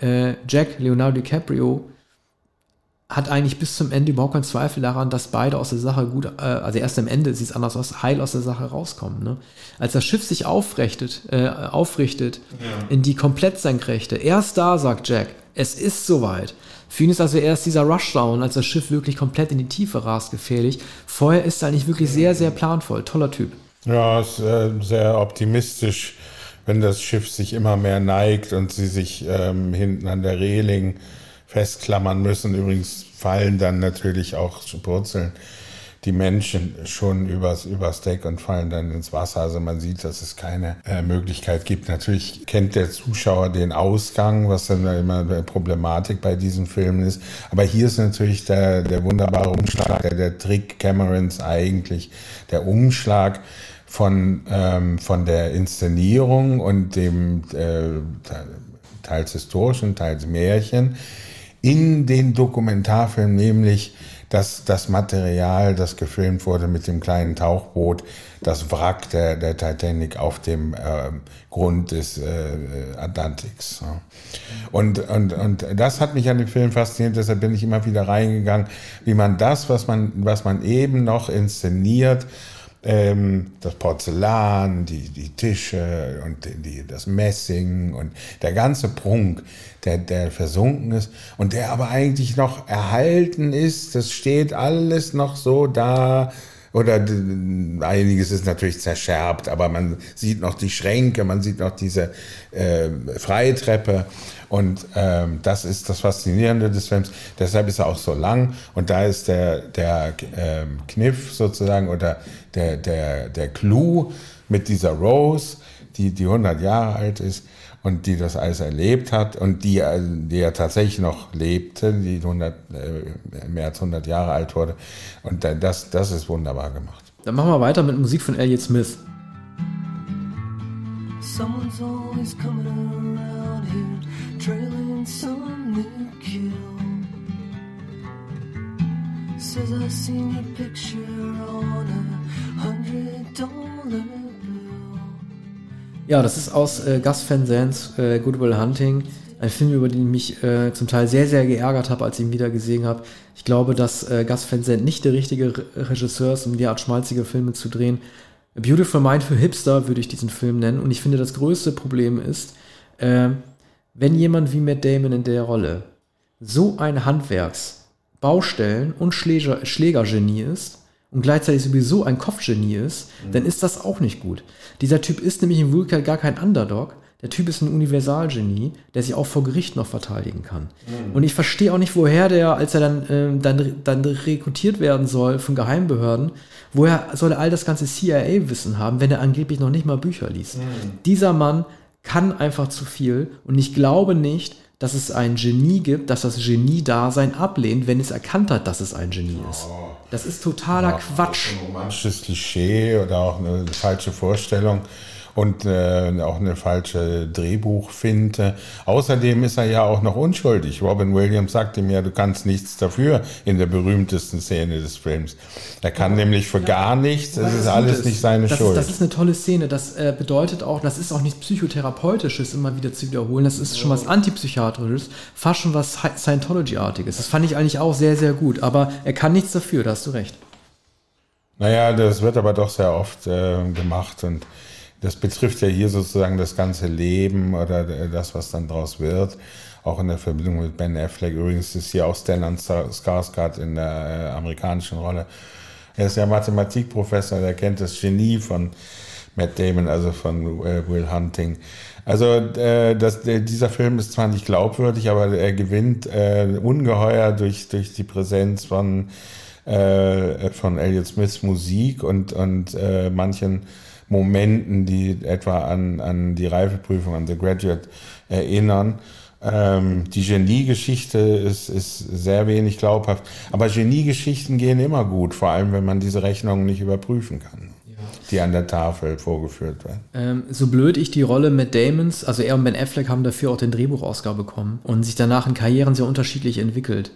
Äh, Jack, Leonardo DiCaprio, hat eigentlich bis zum Ende überhaupt keinen Zweifel daran, dass beide aus der Sache gut, äh, also erst am Ende sieht es anders aus, heil aus der Sache rauskommen. Ne? Als das Schiff sich aufrichtet, äh, aufrichtet ja. in die komplett senkrechte, erst da sagt Jack, es ist soweit. Für ihn ist also erst dieser Rushdown, als das Schiff wirklich komplett in die Tiefe rast, gefährlich. Vorher ist er eigentlich wirklich sehr, sehr planvoll. Toller Typ. Ja, ist äh, sehr optimistisch, wenn das Schiff sich immer mehr neigt und sie sich ähm, hinten an der Reling festklammern müssen. Übrigens fallen dann natürlich auch Wurzeln die Menschen schon übers, übers Deck und fallen dann ins Wasser. Also man sieht, dass es keine äh, Möglichkeit gibt. Natürlich kennt der Zuschauer den Ausgang, was dann immer eine Problematik bei diesen Filmen ist. Aber hier ist natürlich der, der wunderbare Umschlag, der, der Trick Camerons eigentlich, der Umschlag von, ähm, von der Inszenierung und dem äh, teils historischen, teils Märchen in den Dokumentarfilm, nämlich dass das Material, das gefilmt wurde mit dem kleinen Tauchboot, das Wrack der, der Titanic auf dem äh, Grund des äh, Atlantiks. Ja. Und, und, und das hat mich an dem Film fasziniert, deshalb bin ich immer wieder reingegangen, wie man das, was man, was man eben noch inszeniert, ähm, das Porzellan, die, die Tische und die, das Messing und der ganze Prunk, der, der versunken ist und der aber eigentlich noch erhalten ist. Das steht alles noch so da. Oder einiges ist natürlich zerscherbt, aber man sieht noch die Schränke, man sieht noch diese äh, Freitreppe. Und ähm, das ist das Faszinierende des Films. Deshalb ist er auch so lang. Und da ist der, der ähm, Kniff sozusagen oder der, der, der Clou mit dieser Rose, die, die 100 Jahre alt ist und die das alles erlebt hat und die, die ja tatsächlich noch lebte, die 100, äh, mehr als 100 Jahre alt wurde. Und das, das ist wunderbar gemacht. Dann machen wir weiter mit Musik von Elliott Smith. Someone's always coming around here, trailing some new kill. Says I seen your picture on a hundred dollar Ja, das ist aus äh, Gus Van Zandt, äh, Good Will Hunting. Ein Film, über den ich mich äh, zum Teil sehr, sehr geärgert habe, als ich ihn wieder gesehen habe. Ich glaube, dass äh, Gus Van Sant nicht der richtige Regisseur ist, um derart schmalzige Filme zu drehen. A Beautiful Mind für Hipster würde ich diesen Film nennen. Und ich finde, das größte Problem ist, äh, wenn jemand wie Matt Damon in der Rolle so ein Handwerks-, Baustellen- und Schläger, Schlägergenie ist und gleichzeitig sowieso ein Kopfgenie ist, mhm. dann ist das auch nicht gut. Dieser Typ ist nämlich in Wirklichkeit gar kein Underdog. Der Typ ist ein Universalgenie, der sich auch vor Gericht noch verteidigen kann. Mhm. Und ich verstehe auch nicht, woher der, als er dann, äh, dann, dann rekrutiert werden soll von Geheimbehörden, woher soll er all das ganze CIA-Wissen haben, wenn er angeblich noch nicht mal Bücher liest? Mhm. Dieser Mann kann einfach zu viel und ich glaube nicht, dass es ein Genie gibt, dass das Genie-Dasein ablehnt, wenn es erkannt hat, dass es ein Genie ist. Das ist totaler ja, Quatsch. Ein romantisches Klischee oder auch eine falsche Vorstellung und äh, auch eine falsche Drehbuchfinte. Außerdem ist er ja auch noch unschuldig. Robin Williams sagt ihm ja, du kannst nichts dafür in der berühmtesten Szene des Films. Er kann ja. nämlich für ja. gar nichts, es ist alles ist. nicht seine das Schuld. Ist, das ist eine tolle Szene. Das äh, bedeutet auch, das ist auch nichts Psychotherapeutisches, immer wieder zu wiederholen. Das ist schon was Antipsychiatrisches, fast schon was Scientology-artiges. Das fand ich eigentlich auch sehr, sehr gut. Aber er kann nichts dafür, da hast du recht. Naja, das wird aber doch sehr oft äh, gemacht und das betrifft ja hier sozusagen das ganze Leben oder das, was dann draus wird. Auch in der Verbindung mit Ben Affleck. Übrigens ist hier auch Stellan Skarsgård in der äh, amerikanischen Rolle. Er ist ja Mathematikprofessor, der kennt das Genie von Matt Damon, also von äh, Will Hunting. Also äh, das, dieser Film ist zwar nicht glaubwürdig, aber er gewinnt ungeheuer durch, durch die Präsenz von, von Elliot Smiths Musik und, und manchen Momenten, die etwa an, an die Reifeprüfung, an The Graduate erinnern. Ähm, die Genie-Geschichte ist, ist sehr wenig glaubhaft. Aber Genie-Geschichten gehen immer gut, vor allem wenn man diese Rechnungen nicht überprüfen kann, ja. die an der Tafel vorgeführt werden. Ähm, so blöd ich die Rolle mit Damons, also er und Ben Affleck haben dafür auch den Drehbuchausgabe bekommen und sich danach in Karrieren sehr unterschiedlich entwickelt.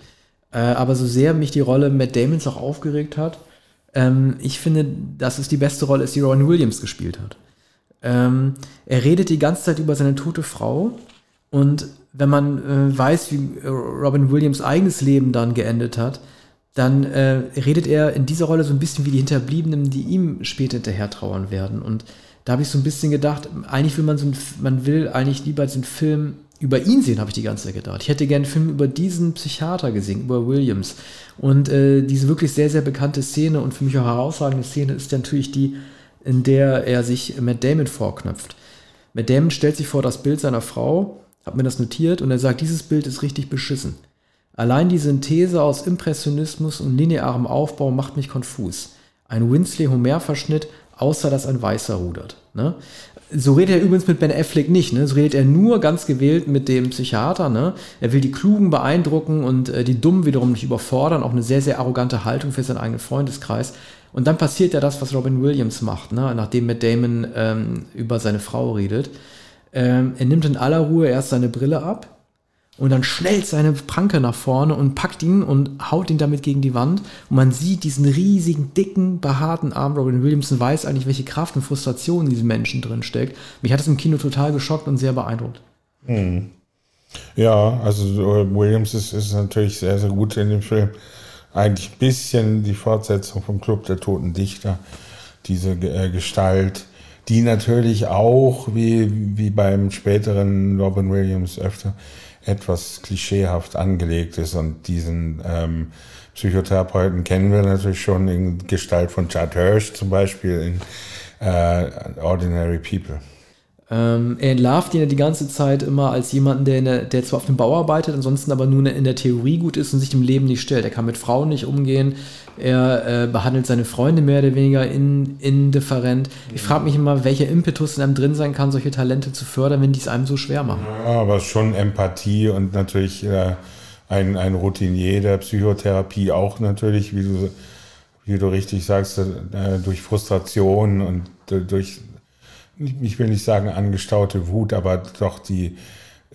Äh, aber so sehr mich die Rolle mit Damons auch aufgeregt hat, ähm, ich finde, dass es die beste Rolle ist, die Robin Williams gespielt hat. Ähm, er redet die ganze Zeit über seine tote Frau und wenn man äh, weiß, wie Robin Williams eigenes Leben dann geendet hat, dann äh, redet er in dieser Rolle so ein bisschen wie die Hinterbliebenen, die ihm später hinterher trauern werden. Und da habe ich so ein bisschen gedacht, eigentlich will man so ein, man will eigentlich lieber diesen Film über ihn sehen, habe ich die ganze Zeit gedacht. Ich hätte gerne einen Film über diesen Psychiater gesehen, über Williams. Und äh, diese wirklich sehr, sehr bekannte Szene und für mich auch herausragende Szene ist natürlich die, in der er sich Matt Damon vorknöpft. Matt Damon stellt sich vor das Bild seiner Frau, hat mir das notiert, und er sagt, dieses Bild ist richtig beschissen. Allein die Synthese aus Impressionismus und linearem Aufbau macht mich konfus. Ein Winsley-Homer-Verschnitt, außer dass ein Weißer rudert. Ne? So redet er übrigens mit Ben Affleck nicht, ne? So redet er nur ganz gewählt mit dem Psychiater, ne? Er will die Klugen beeindrucken und äh, die Dummen wiederum nicht überfordern, auch eine sehr, sehr arrogante Haltung für seinen eigenen Freundeskreis. Und dann passiert ja das, was Robin Williams macht, ne? Nachdem Matt Damon ähm, über seine Frau redet. Ähm, er nimmt in aller Ruhe erst seine Brille ab und dann schnellt seine Pranke nach vorne und packt ihn und haut ihn damit gegen die Wand. Und man sieht diesen riesigen, dicken, behaarten Arm. Robin Williamson weiß eigentlich, welche Kraft und Frustration in diesem Menschen drin steckt. Mich hat das im Kino total geschockt und sehr beeindruckt. Hm. Ja, also Williams ist, ist natürlich sehr, sehr gut in dem Film. Eigentlich ein bisschen die Fortsetzung vom Club der Toten Dichter, diese äh, Gestalt die natürlich auch, wie, wie beim späteren Robin Williams öfter, etwas klischeehaft angelegt ist. Und diesen ähm, Psychotherapeuten kennen wir natürlich schon in Gestalt von Chad Hirsch zum Beispiel in äh, Ordinary People. Ähm, er entlarvt ihn ja die ganze Zeit immer als jemanden, der, der, der zwar auf dem Bau arbeitet, ansonsten aber nur in der Theorie gut ist und sich dem Leben nicht stellt. Er kann mit Frauen nicht umgehen, er äh, behandelt seine Freunde mehr oder weniger in, indifferent. Ich frage mich immer, welcher Impetus in einem drin sein kann, solche Talente zu fördern, wenn die es einem so schwer machen. Ja, aber schon Empathie und natürlich äh, ein, ein Routinier der Psychotherapie auch natürlich, wie du, wie du richtig sagst, äh, durch Frustration und durch ich will nicht sagen angestaute Wut, aber doch die,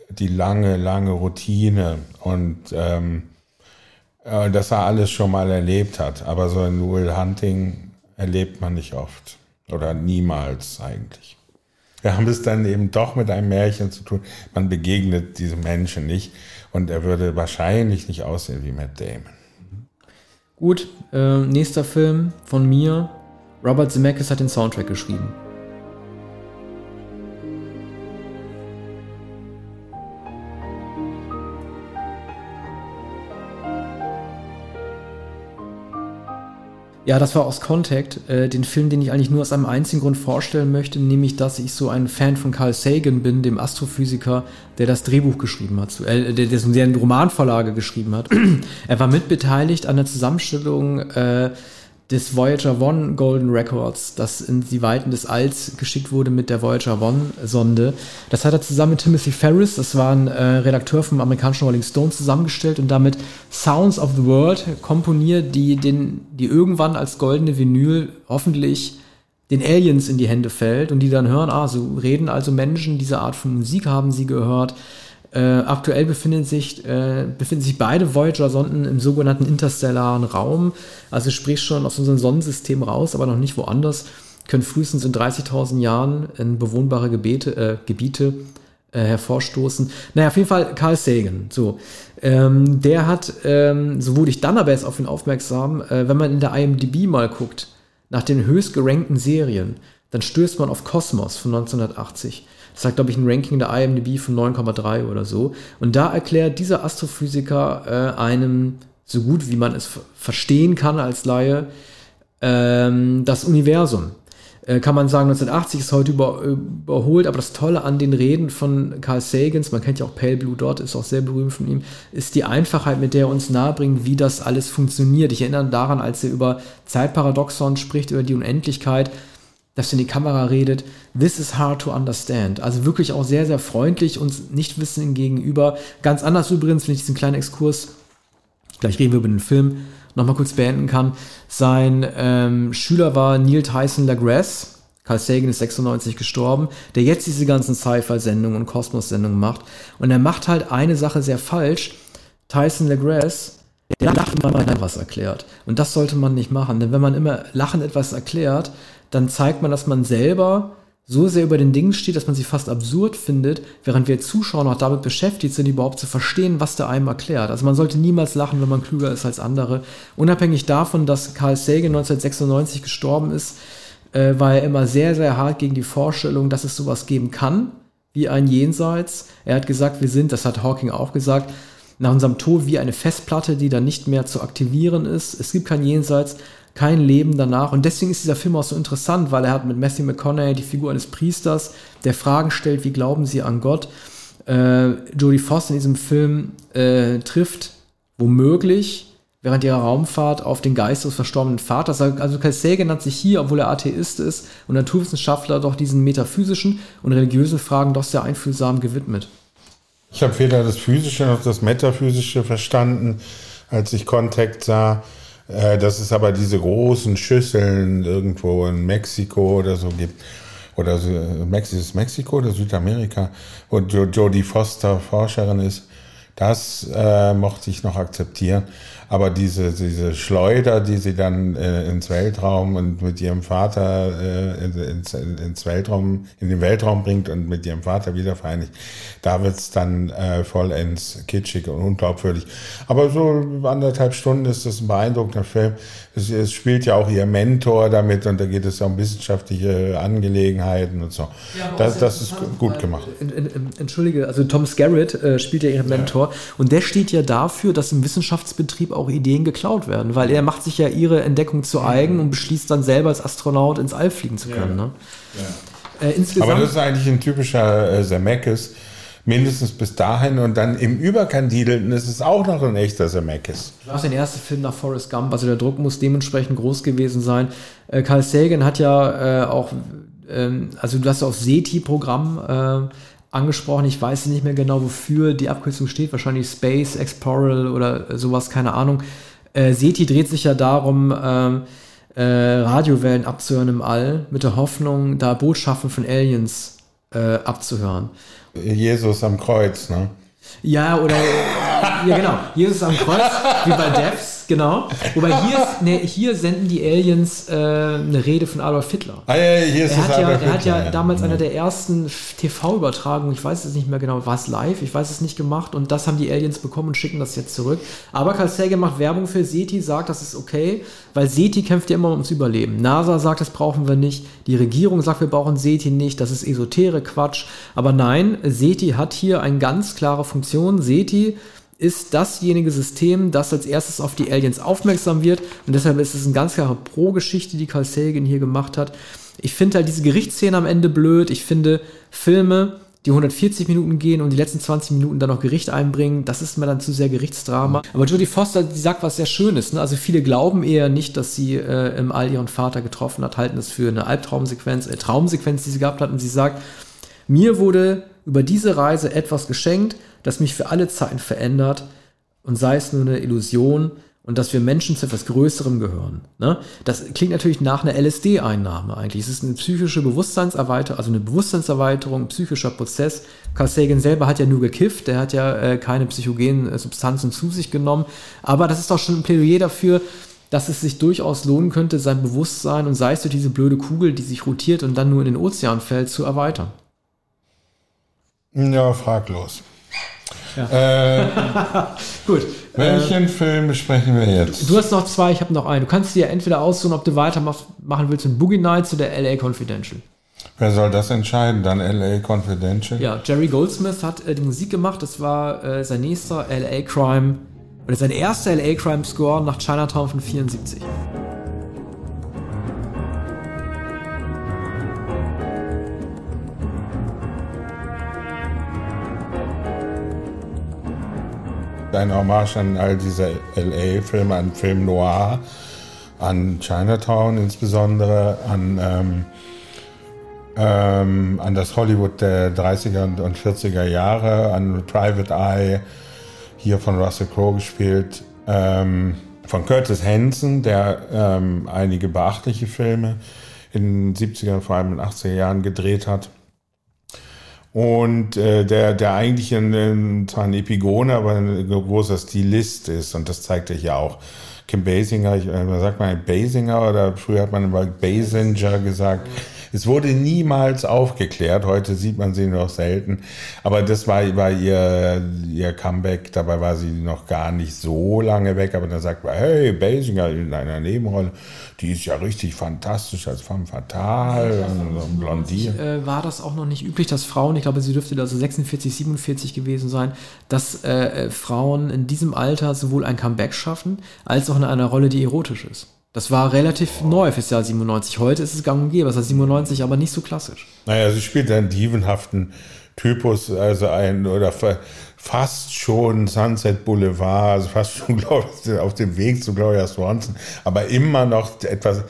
die lange, lange Routine und ähm, äh, dass er alles schon mal erlebt hat. Aber so ein Will Hunting erlebt man nicht oft oder niemals eigentlich. Wir haben es dann eben doch mit einem Märchen zu tun. Man begegnet diesem Menschen nicht und er würde wahrscheinlich nicht aussehen wie Matt Damon. Gut, äh, nächster Film von mir. Robert Zemeckis hat den Soundtrack geschrieben. Ja, das war aus Contact, äh, den Film, den ich eigentlich nur aus einem einzigen Grund vorstellen möchte, nämlich, dass ich so ein Fan von Carl Sagan bin, dem Astrophysiker, der das Drehbuch geschrieben hat, äh, der, der, der eine Romanvorlage geschrieben hat. er war mitbeteiligt an der Zusammenstellung äh, des Voyager One Golden Records, das in die Weiten des Alls geschickt wurde mit der Voyager One Sonde. Das hat er zusammen mit Timothy Ferris, das war ein äh, Redakteur vom amerikanischen Rolling Stone, zusammengestellt und damit Sounds of the World komponiert, die, den, die irgendwann als goldene Vinyl hoffentlich den Aliens in die Hände fällt und die dann hören, ah, so reden also Menschen, diese Art von Musik haben sie gehört. Äh, aktuell befinden sich, äh, befinden sich beide Voyager-Sonden im sogenannten interstellaren Raum, also sprich schon aus unserem Sonnensystem raus, aber noch nicht woanders, können frühestens in 30.000 Jahren in bewohnbare Gebete, äh, Gebiete äh, hervorstoßen. Naja, auf jeden Fall Carl Sagan. So, ähm, der hat, ähm, so wurde ich dann aber erst auf ihn aufmerksam, äh, wenn man in der IMDb mal guckt, nach den höchst gerankten Serien, dann stößt man auf Kosmos von 1980. Das hat, glaube ich, ein Ranking der IMDb von 9,3 oder so. Und da erklärt dieser Astrophysiker äh, einem, so gut wie man es verstehen kann als Laie, ähm, das Universum. Äh, kann man sagen, 1980 ist heute über, überholt, aber das Tolle an den Reden von Carl Sagans, man kennt ja auch Pale Blue Dot, ist auch sehr berühmt von ihm, ist die Einfachheit, mit der er uns nahebringt, wie das alles funktioniert. Ich erinnere daran, als er über Zeitparadoxon spricht, über die Unendlichkeit, dass in die Kamera redet, this is hard to understand. Also wirklich auch sehr, sehr freundlich und nicht wissen gegenüber. Ganz anders übrigens, wenn ich diesen kleinen Exkurs, gleich reden wir über den Film, nochmal kurz beenden kann. Sein ähm, Schüler war Neil Tyson LaGrasse. Carl Sagan ist 96 gestorben, der jetzt diese ganzen Sci-Fi-Sendungen und Kosmos-Sendungen macht. Und er macht halt eine Sache sehr falsch. Tyson LaGrasse, der lacht wenn er was erklärt. Und das sollte man nicht machen, denn wenn man immer lachend etwas erklärt, dann zeigt man, dass man selber so sehr über den Dingen steht, dass man sie fast absurd findet, während wir Zuschauer noch damit beschäftigt sind, überhaupt zu verstehen, was der einem erklärt. Also man sollte niemals lachen, wenn man klüger ist als andere. Unabhängig davon, dass Carl Sagan 1996 gestorben ist, äh, war er immer sehr, sehr hart gegen die Vorstellung, dass es sowas geben kann, wie ein Jenseits. Er hat gesagt, wir sind, das hat Hawking auch gesagt, nach unserem Tod wie eine Festplatte, die dann nicht mehr zu aktivieren ist. Es gibt kein Jenseits, kein Leben danach. Und deswegen ist dieser Film auch so interessant, weil er hat mit Matthew McConaughey die Figur eines Priesters, der Fragen stellt, wie glauben sie an Gott. Äh, Jodie Foster in diesem Film äh, trifft womöglich während ihrer Raumfahrt auf den Geist des verstorbenen Vaters. Also Carl Sagan hat sich hier, obwohl er Atheist ist und Naturwissenschaftler, doch diesen metaphysischen und religiösen Fragen doch sehr einfühlsam gewidmet. Ich habe weder das Physische noch das Metaphysische verstanden, als ich Kontakt sah. Äh, dass es aber diese großen Schüsseln irgendwo in Mexiko oder so gibt. Oder so, ist Mexiko oder Südamerika, wo Jodie Foster Forscherin ist, Das äh, mochte ich noch akzeptieren. Aber diese, diese Schleuder, die sie dann äh, ins Weltraum und mit ihrem Vater äh, ins, ins Weltraum, in den Weltraum bringt und mit ihrem Vater wieder vereinigt, da wird's dann äh, vollends kitschig und unglaubwürdig. Aber so anderthalb Stunden ist das ein beeindruckender Film. Es, es spielt ja auch ihr Mentor damit und da geht es ja um wissenschaftliche Angelegenheiten und so. Ja, das, das ist gut gemacht. Entschuldige, also Tom Skerritt äh, spielt ja ihren Mentor ja. und der steht ja dafür, dass im Wissenschaftsbetrieb auch Ideen geklaut werden, weil er macht sich ja ihre Entdeckung zu eigen und beschließt dann selber als Astronaut ins All fliegen zu können. Ja. Ne? Ja. Äh, Aber das ist eigentlich ein typischer äh, Zemeckis, mindestens bis dahin und dann im Überkandidelten ist es auch noch ein echter Zemeckis. Das war sein erster Film nach Forrest Gump, also der Druck muss dementsprechend groß gewesen sein. Äh, Carl Sagan hat ja äh, auch, ähm, also du hast ja auch SETI-Programm äh, angesprochen. Ich weiß nicht mehr genau, wofür die Abkürzung steht. Wahrscheinlich Space Explorer oder sowas, keine Ahnung. Äh, SETI dreht sich ja darum, ähm, äh, Radiowellen abzuhören im All, mit der Hoffnung, da Botschaften von Aliens äh, abzuhören. Jesus am Kreuz, ne? Ja, oder ja genau, Jesus am Kreuz, wie bei Devs genau. Wobei hier, nee, hier senden die Aliens äh, eine Rede von Adolf Hitler. Ah, ja, hier ist er hat, ja, er hat ja damals ja. eine der ersten TV-Übertragungen, ich weiß es nicht mehr genau, war es live, ich weiß es nicht gemacht und das haben die Aliens bekommen und schicken das jetzt zurück. Aber Carl Sagan macht Werbung für SETI, sagt, das ist okay, weil SETI kämpft ja immer ums Überleben. NASA sagt, das brauchen wir nicht, die Regierung sagt, wir brauchen SETI nicht, das ist esotere Quatsch. Aber nein, SETI hat hier eine ganz klare Funktion. SETI ist dasjenige System, das als erstes auf die Aliens aufmerksam wird. Und deshalb ist es eine ganz klare Pro-Geschichte, die Carl Sagan hier gemacht hat. Ich finde halt diese Gerichtsszene am Ende blöd. Ich finde Filme, die 140 Minuten gehen und die letzten 20 Minuten dann noch Gericht einbringen, das ist mir dann zu sehr Gerichtsdrama. Aber Jodie Foster, die sagt was sehr Schönes. Ne? Also viele glauben eher nicht, dass sie äh, im All ihren Vater getroffen hat, halten das für eine Albtraumsequenz, äh, Traumsequenz, die sie gehabt hat. Und sie sagt, mir wurde über diese Reise etwas geschenkt, das mich für alle Zeiten verändert und sei es nur eine Illusion und dass wir Menschen zu etwas Größerem gehören. Ne? Das klingt natürlich nach einer LSD-Einnahme eigentlich. Es ist eine psychische Bewusstseinserweiterung, also eine Bewusstseinserweiterung, ein psychischer Prozess. Carl Sagan selber hat ja nur gekifft, der hat ja äh, keine psychogenen äh, Substanzen zu sich genommen. Aber das ist doch schon ein Plädoyer dafür, dass es sich durchaus lohnen könnte, sein Bewusstsein und sei es durch diese blöde Kugel, die sich rotiert und dann nur in den Ozean fällt, zu erweitern. Ja, fraglos. Ja. Äh, Gut. Welchen äh, Film besprechen wir jetzt? Du hast noch zwei, ich habe noch einen. Du kannst dir entweder aussuchen, ob du weitermachen willst mit Boogie Nights oder LA Confidential. Wer soll das entscheiden? Dann LA Confidential? Ja, Jerry Goldsmith hat äh, die Musik gemacht. Das war äh, sein nächster LA Crime oder sein erster LA Crime Score nach Chinatown von 74. ein Hommage an all diese LA-Filme, an Film Noir, an Chinatown insbesondere, an, ähm, ähm, an das Hollywood der 30er und 40er Jahre, an Private Eye, hier von Russell Crowe gespielt, ähm, von Curtis Hanson, der ähm, einige beachtliche Filme in den 70er, vor allem in den 80er Jahren gedreht hat. Und äh, der, der eigentlich ein, zwar ein Epigone, aber ein großer Stilist ist. Und das zeigt er hier auch. Kim Basinger, ich, äh, man sagt mal Basinger oder früher hat man immer Basinger gesagt. Es wurde niemals aufgeklärt. Heute sieht man sie noch selten. Aber das war, war ihr, ihr Comeback. Dabei war sie noch gar nicht so lange weg. Aber dann sagt man, hey, Basinger in einer Nebenrolle die ist ja richtig fantastisch als femme fatale, und blondiert. Äh, war das auch noch nicht üblich, dass Frauen, ich glaube, sie dürfte da so 46, 47 gewesen sein, dass äh, äh, Frauen in diesem Alter sowohl ein Comeback schaffen, als auch in einer Rolle, die erotisch ist. Das war relativ oh. neu fürs Jahr 97. Heute ist es gang und gäbe, das ist 97 aber nicht so klassisch. Naja, sie spielt einen dievenhaften Typus, also ein, oder fast schon Sunset Boulevard, also fast schon, glaube ich, auf dem Weg zu Gloria Swanson, aber immer noch etwas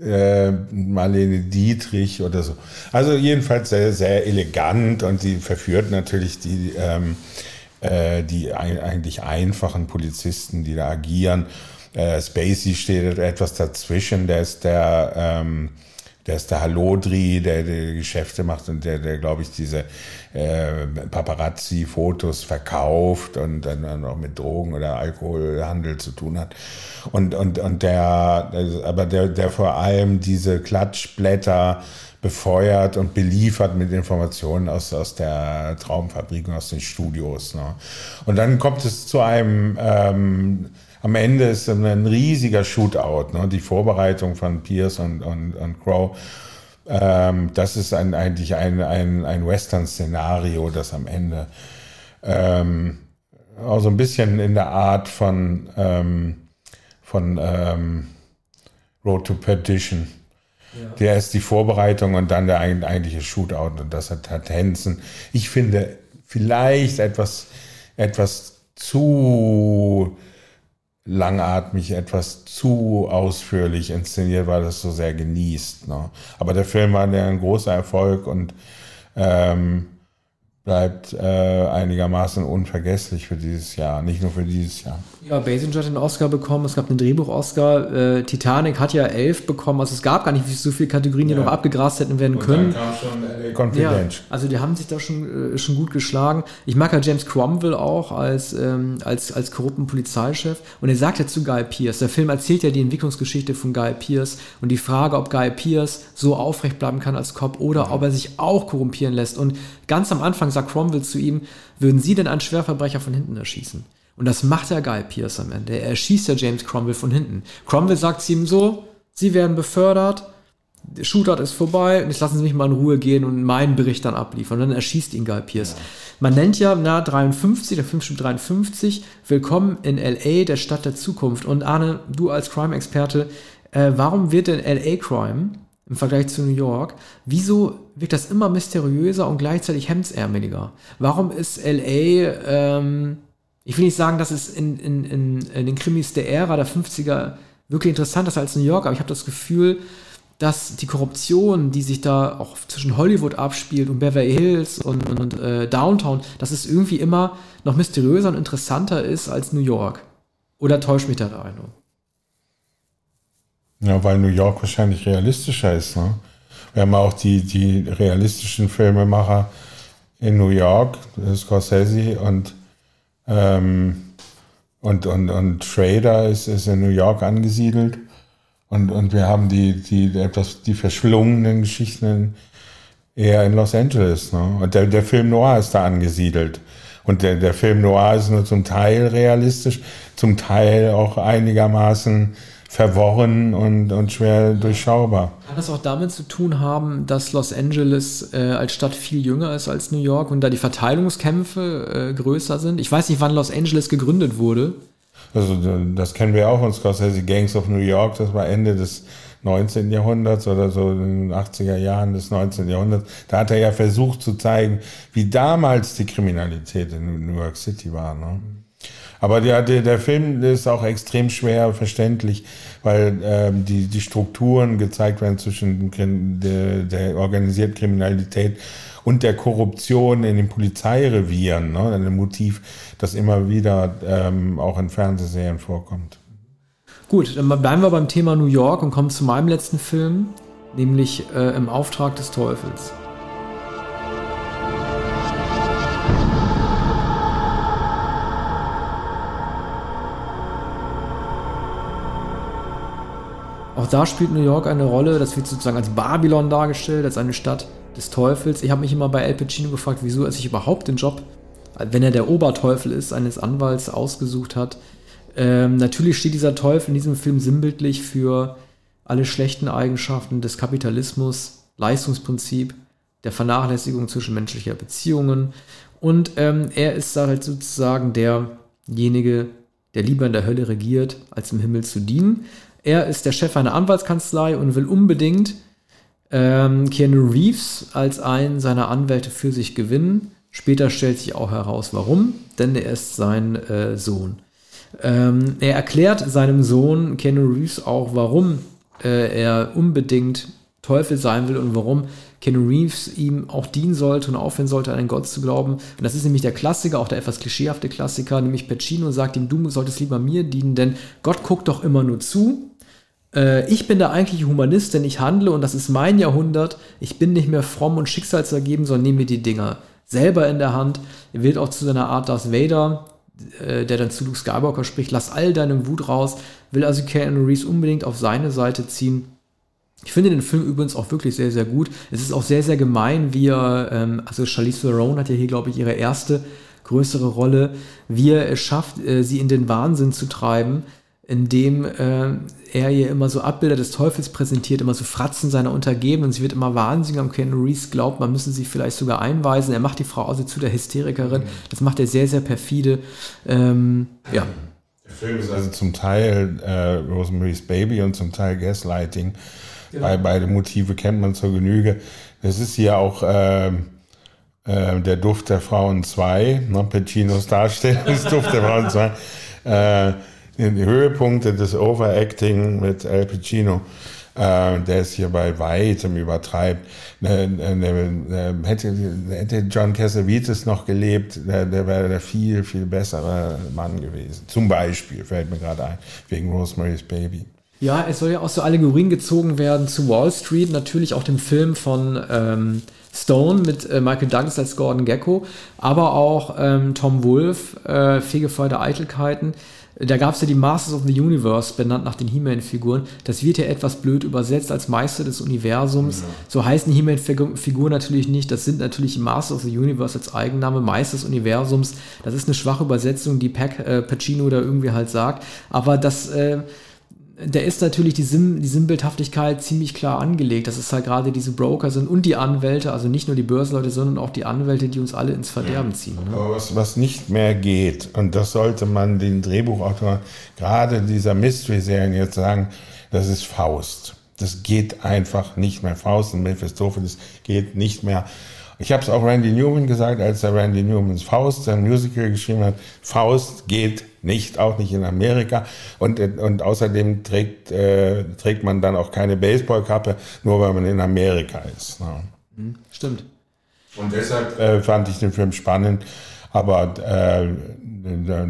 äh, Marlene Dietrich oder so. Also jedenfalls sehr, sehr elegant und sie verführt natürlich die, ähm, äh, die ein, eigentlich einfachen Polizisten, die da agieren. Äh, Spacey steht etwas dazwischen, der ist der, ähm, der ist der Halodri, der, der Geschäfte macht und der, der glaube ich, diese äh, Paparazzi-Fotos verkauft und dann, dann auch mit Drogen oder Alkoholhandel zu tun hat. Und, und, und der, aber der, der vor allem diese Klatschblätter befeuert und beliefert mit Informationen aus, aus der Traumfabrik und aus den Studios. Ne? Und dann kommt es zu einem ähm, am Ende ist ein riesiger Shootout, ne? die Vorbereitung von Pierce und, und, und Crow. Ähm, das ist ein, eigentlich ein, ein, ein Western-Szenario, das am Ende ähm, auch so ein bisschen in der Art von, ähm, von ähm, Road to Perdition. Ja. Der ist die Vorbereitung und dann der eigentliche Shootout und das hat, hat Hansen. Ich finde vielleicht etwas, etwas zu langatmig, etwas zu ausführlich inszeniert, weil das so sehr genießt. Ne? Aber der Film war ja ein großer Erfolg und ähm, bleibt äh, einigermaßen unvergesslich für dieses Jahr, nicht nur für dieses Jahr. Ja, Basinger hat den Oscar bekommen, es gab einen Drehbuch-Oscar, äh, Titanic hat ja elf bekommen, also es gab gar nicht so viele Kategorien, die ja. noch abgegrast hätten werden können. Und dann kam schon Confidential. Ja, also die haben sich da schon, äh, schon gut geschlagen. Ich mag ja James Cromwell auch als, ähm, als, als korrupten Polizeichef und er sagt ja zu Guy Pierce, der Film erzählt ja die Entwicklungsgeschichte von Guy Pierce und die Frage, ob Guy Pierce so aufrecht bleiben kann als Cop oder mhm. ob er sich auch korrumpieren lässt und ganz am Anfang sagt Cromwell zu ihm, würden Sie denn einen Schwerverbrecher von hinten erschießen? Und das macht ja Guy Pierce am Ende. Er erschießt ja James Cromwell von hinten. Cromwell sagt zu ihm so, Sie werden befördert, der Shootout ist vorbei und jetzt lassen Sie mich mal in Ruhe gehen und meinen Bericht dann abliefern. Und dann erschießt ihn Guy Pierce. Ja. Man nennt ja, na, 53, der Film stimmt 53, Willkommen in L.A., der Stadt der Zukunft. Und Arne, du als Crime-Experte, äh, warum wird denn L.A. Crime im Vergleich zu New York, wieso wirkt das immer mysteriöser und gleichzeitig hemdsärmeliger? Warum ist LA, ähm, ich will nicht sagen, dass es in, in, in, in, den Krimis der Ära der 50er wirklich interessanter ist als New York, aber ich habe das Gefühl, dass die Korruption, die sich da auch zwischen Hollywood abspielt und Beverly Hills und, und, und äh, Downtown, dass es irgendwie immer noch mysteriöser und interessanter ist als New York. Oder täuscht mich da der Eindruck? Ja, weil New York wahrscheinlich realistischer ist. Ne? Wir haben auch die, die realistischen Filmemacher in New York, Scorsese und, ähm, und, und, und Schrader ist, ist in New York angesiedelt. Und, und wir haben die, die etwas, die verschlungenen Geschichten eher in Los Angeles. Ne? Und der, der Film Noir ist da angesiedelt. Und der, der Film Noir ist nur zum Teil realistisch, zum Teil auch einigermaßen verworren und, und schwer durchschaubar. Kann das auch damit zu tun haben, dass Los Angeles äh, als Stadt viel jünger ist als New York und da die Verteilungskämpfe äh, größer sind? Ich weiß nicht, wann Los Angeles gegründet wurde. Also das kennen wir auch von Scorsese, Gangs of New York, das war Ende des 19. Jahrhunderts oder so in den 80er Jahren des 19. Jahrhunderts. Da hat er ja versucht zu zeigen, wie damals die Kriminalität in New York City war. Ne? Aber der, der, der Film ist auch extrem schwer verständlich, weil ähm, die, die Strukturen gezeigt werden zwischen der, der organisierten Kriminalität und der Korruption in den Polizeirevieren. Ne? Ein Motiv, das immer wieder ähm, auch in Fernsehserien vorkommt. Gut, dann bleiben wir beim Thema New York und kommen zu meinem letzten Film, nämlich äh, Im Auftrag des Teufels. Auch da spielt New York eine Rolle. Das wird sozusagen als Babylon dargestellt, als eine Stadt des Teufels. Ich habe mich immer bei El Pacino gefragt, wieso er sich überhaupt den Job, wenn er der Oberteufel ist, eines Anwalts ausgesucht hat. Ähm, natürlich steht dieser Teufel in diesem Film sinnbildlich für alle schlechten Eigenschaften des Kapitalismus, Leistungsprinzip, der Vernachlässigung zwischenmenschlicher Beziehungen. Und ähm, er ist halt sozusagen derjenige, der lieber in der Hölle regiert, als im Himmel zu dienen. Er ist der Chef einer Anwaltskanzlei und will unbedingt ähm, Keanu Reeves als einen seiner Anwälte für sich gewinnen. Später stellt sich auch heraus, warum, denn er ist sein äh, Sohn. Ähm, er erklärt seinem Sohn Keanu Reeves auch, warum äh, er unbedingt Teufel sein will und warum Keanu Reeves ihm auch dienen sollte und aufhören sollte, an einen Gott zu glauben. Und das ist nämlich der Klassiker, auch der etwas klischeehafte Klassiker, nämlich Pacino sagt ihm, du solltest lieber mir dienen, denn Gott guckt doch immer nur zu äh, ich bin der eigentliche Humanist, denn ich handle und das ist mein Jahrhundert. Ich bin nicht mehr fromm und schicksalsergeben, sondern nehme mir die Dinger selber in der Hand. Er wählt auch zu seiner Art Darth Vader, äh, der dann zu Luke Skywalker spricht, lass all deine Wut raus, will also Keanu Reeves unbedingt auf seine Seite ziehen. Ich finde den Film übrigens auch wirklich sehr, sehr gut. Es ist auch sehr, sehr gemein, wie er, ähm, also Charlize Theron hat ja hier, glaube ich, ihre erste größere Rolle, wie er es schafft, äh, sie in den Wahnsinn zu treiben, indem äh, er ihr immer so Abbilder des Teufels präsentiert, immer so Fratzen seiner Untergebenen. Sie wird immer wahnsinnig am Ken Reeves glaubt, man müsse sie vielleicht sogar einweisen. Er macht die Frau also zu der Hysterikerin. Das macht er sehr, sehr perfide. Ähm, ja. Der Film ist also zum Teil äh, Rosemary's Baby und zum Teil Gaslighting. Genau. Bei, beide Motive kennt man zur Genüge. Das ist hier auch äh, äh, der Duft der Frauen 2, ne? Paccinos Darstellung ist Duft der Frauen 2. Äh, die Höhepunkte des Overacting mit Al Pacino, äh, der es hier bei weitem übertreibt. Ne, ne, ne, hätte, hätte John Cassavetes noch gelebt, der, der wäre der viel, viel bessere Mann gewesen. Zum Beispiel, fällt mir gerade ein, wegen Rosemary's Baby. Ja, es soll ja auch so Allegorien gezogen werden zu Wall Street, natürlich auch dem Film von ähm, Stone mit äh, Michael Douglas als Gordon Gecko, aber auch ähm, Tom Wolfe, äh, Fegefeuer der Eitelkeiten. Da gab es ja die Masters of the Universe, benannt nach den He-Man-Figuren. Das wird ja etwas blöd übersetzt als Meister des Universums. Ja. So heißen He-Man-Figuren natürlich nicht. Das sind natürlich Masters of the Universe als Eigenname, Meister des Universums. Das ist eine schwache Übersetzung, die Pac, äh, Pacino da irgendwie halt sagt. Aber das äh, da ist natürlich die, Sim, die Sinnbildhaftigkeit ziemlich klar angelegt. Das ist halt gerade diese Broker sind und die Anwälte, also nicht nur die Börsenleute, sondern auch die Anwälte, die uns alle ins Verderben ziehen. Ne? Aber was, was nicht mehr geht, und das sollte man den Drehbuchautoren gerade dieser Mystery-Serien jetzt sagen, das ist Faust. Das geht einfach nicht mehr. Faust und Mephistopheles geht nicht mehr. Ich habe es auch Randy Newman gesagt, als er Randy Newmans Faust, sein Musical geschrieben hat. Faust geht nicht, auch nicht in Amerika. Und, und außerdem trägt, äh, trägt man dann auch keine Baseballkappe, nur weil man in Amerika ist. Ne? Mhm, stimmt. Und deshalb äh, fand ich den Film spannend, aber äh,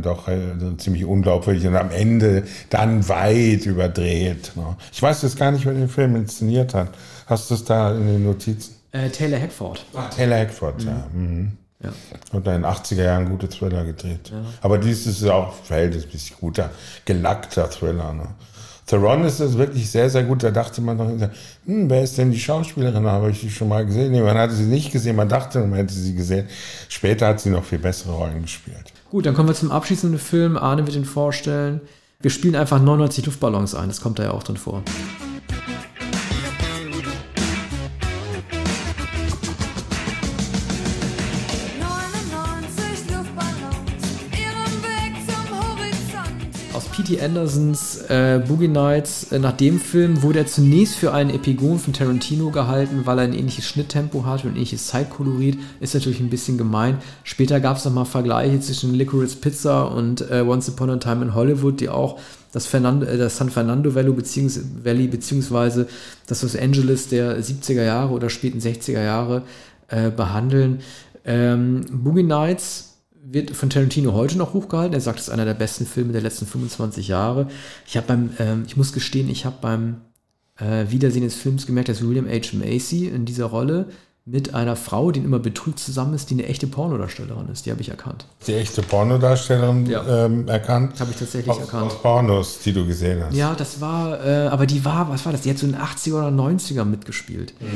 doch äh, ziemlich unglaubwürdig und am Ende dann weit überdreht. Ne? Ich weiß jetzt gar nicht, wer den Film inszeniert hat. Hast du es da in den Notizen? Äh, Taylor Hackford. Ach, Taylor Hackford, mhm. ja. Mhm. Ja. Und in den 80er Jahren gute Thriller gedreht. Ja. Aber dies ist auch verhältnismäßig guter, gelackter Thriller. Ne? Theron ist das wirklich sehr, sehr gut. Da dachte man noch, hm, wer ist denn die Schauspielerin? Habe ich die schon mal gesehen? Nee, man hatte sie nicht gesehen, man dachte, man hätte sie gesehen. Später hat sie noch viel bessere Rollen gespielt. Gut, dann kommen wir zum abschließenden Film. Arne wird ihn vorstellen. Wir spielen einfach 99 Luftballons ein, das kommt da ja auch drin vor. P.T. Andersons äh, Boogie Nights, äh, nach dem Film wurde er zunächst für einen Epigon von Tarantino gehalten, weil er ein ähnliches Schnitttempo hatte und ein ähnliches Zeitkolorit. Ist natürlich ein bisschen gemein. Später gab es nochmal Vergleiche zwischen Licorice Pizza und äh, Once Upon a Time in Hollywood, die auch das, Fernando, äh, das San Fernando Valley, beziehungs beziehungsweise das Los Angeles der 70er Jahre oder späten 60er Jahre äh, behandeln. Ähm, Boogie Nights wird von Tarantino heute noch hochgehalten. Er sagt, es ist einer der besten Filme der letzten 25 Jahre. Ich habe beim, ähm, ich muss gestehen, ich habe beim äh, Wiedersehen des Films gemerkt, dass William H. Macy in dieser Rolle mit einer Frau, die immer betrügt zusammen ist, die eine echte Pornodarstellerin ist. Die habe ich erkannt. Die echte Pornodarstellerin ja. ähm, erkannt? Habe ich tatsächlich aus, erkannt. Aus Pornos, die du gesehen hast. Ja, das war, äh, aber die war, was war das? Die hat so in den 80er oder 90er mitgespielt. Mhm.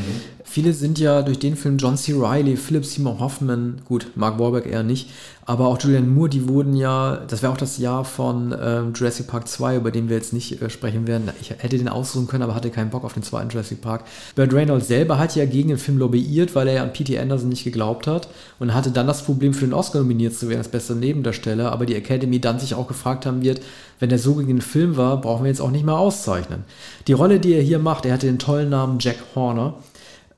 Viele sind ja durch den Film John C. Reilly, Philip Seymour Hoffman, gut, Mark Wahlberg eher nicht, aber auch Julianne Moore, die wurden ja, das wäre auch das Jahr von ähm, Jurassic Park 2, über den wir jetzt nicht äh, sprechen werden. Ich hätte den aussuchen können, aber hatte keinen Bock auf den zweiten Jurassic Park. Burt Reynolds selber hat ja gegen den Film lobbyiert, weil er ja an P.T. Anderson nicht geglaubt hat und hatte dann das Problem, für den Oscar nominiert zu werden als bester Nebendarsteller, aber die Academy dann sich auch gefragt haben wird, wenn er so gegen den Film war, brauchen wir jetzt auch nicht mehr auszeichnen. Die Rolle, die er hier macht, er hatte den tollen Namen Jack Horner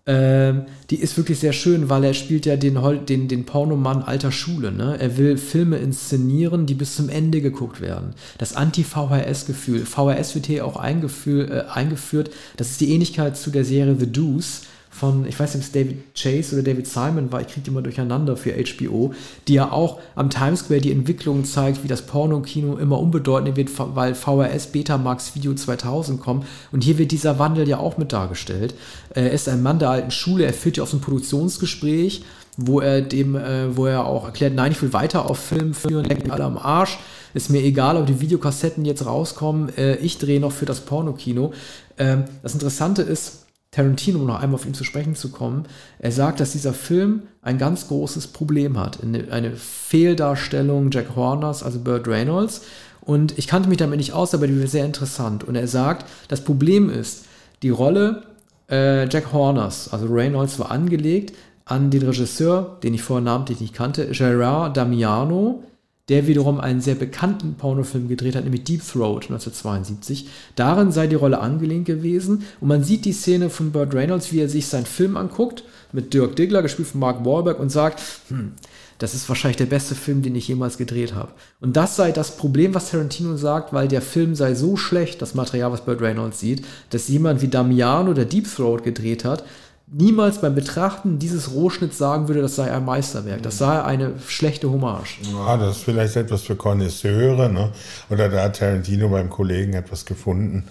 ähm, die ist wirklich sehr schön, weil er spielt ja den, den, den Pornomann alter Schule. Ne? Er will Filme inszenieren, die bis zum Ende geguckt werden. Das Anti-VHS-Gefühl. VHS wird hier auch eingeführ, äh, eingeführt. Das ist die Ähnlichkeit zu der Serie The Deuce von, ich weiß nicht, ob es David Chase oder David Simon war, ich kriege die mal durcheinander für HBO, die ja auch am Times Square die Entwicklung zeigt, wie das Pornokino immer unbedeutender wird, weil VHS, Betamax, Video 2000 kommen. Und hier wird dieser Wandel ja auch mit dargestellt. Er ist ein Mann der alten Schule, er führt ja aus einem Produktionsgespräch, wo er dem, äh, wo er auch erklärt, nein, ich will weiter auf Film führen, lecken alle am Arsch. Ist mir egal, ob die Videokassetten jetzt rauskommen. Äh, ich drehe noch für das Pornokino. Ähm, das Interessante ist, Tarantino, um noch einmal auf ihn zu sprechen zu kommen, er sagt, dass dieser Film ein ganz großes Problem hat. Eine Fehldarstellung Jack Horners, also Burt Reynolds. Und ich kannte mich damit nicht aus, aber die war sehr interessant. Und er sagt, das Problem ist, die Rolle äh, Jack Horners, also Reynolds, war angelegt an den Regisseur, den ich vorher namentlich nicht kannte, Gerard Damiano, der wiederum einen sehr bekannten Pornofilm gedreht hat, nämlich Deep Throat 1972. Darin sei die Rolle angelehnt gewesen und man sieht die Szene von Burt Reynolds, wie er sich seinen Film anguckt, mit Dirk Diggler, gespielt von Mark Wahlberg, und sagt, hm, das ist wahrscheinlich der beste Film, den ich jemals gedreht habe. Und das sei das Problem, was Tarantino sagt, weil der Film sei so schlecht, das Material, was Burt Reynolds sieht, dass jemand wie Damiano, der Deep Throat gedreht hat, niemals beim Betrachten dieses Rohschnitts sagen würde, das sei ein Meisterwerk. Das sei eine schlechte Hommage. Ja, das ist vielleicht etwas für Connoisseure, ne? Oder da hat Tarantino beim Kollegen etwas gefunden.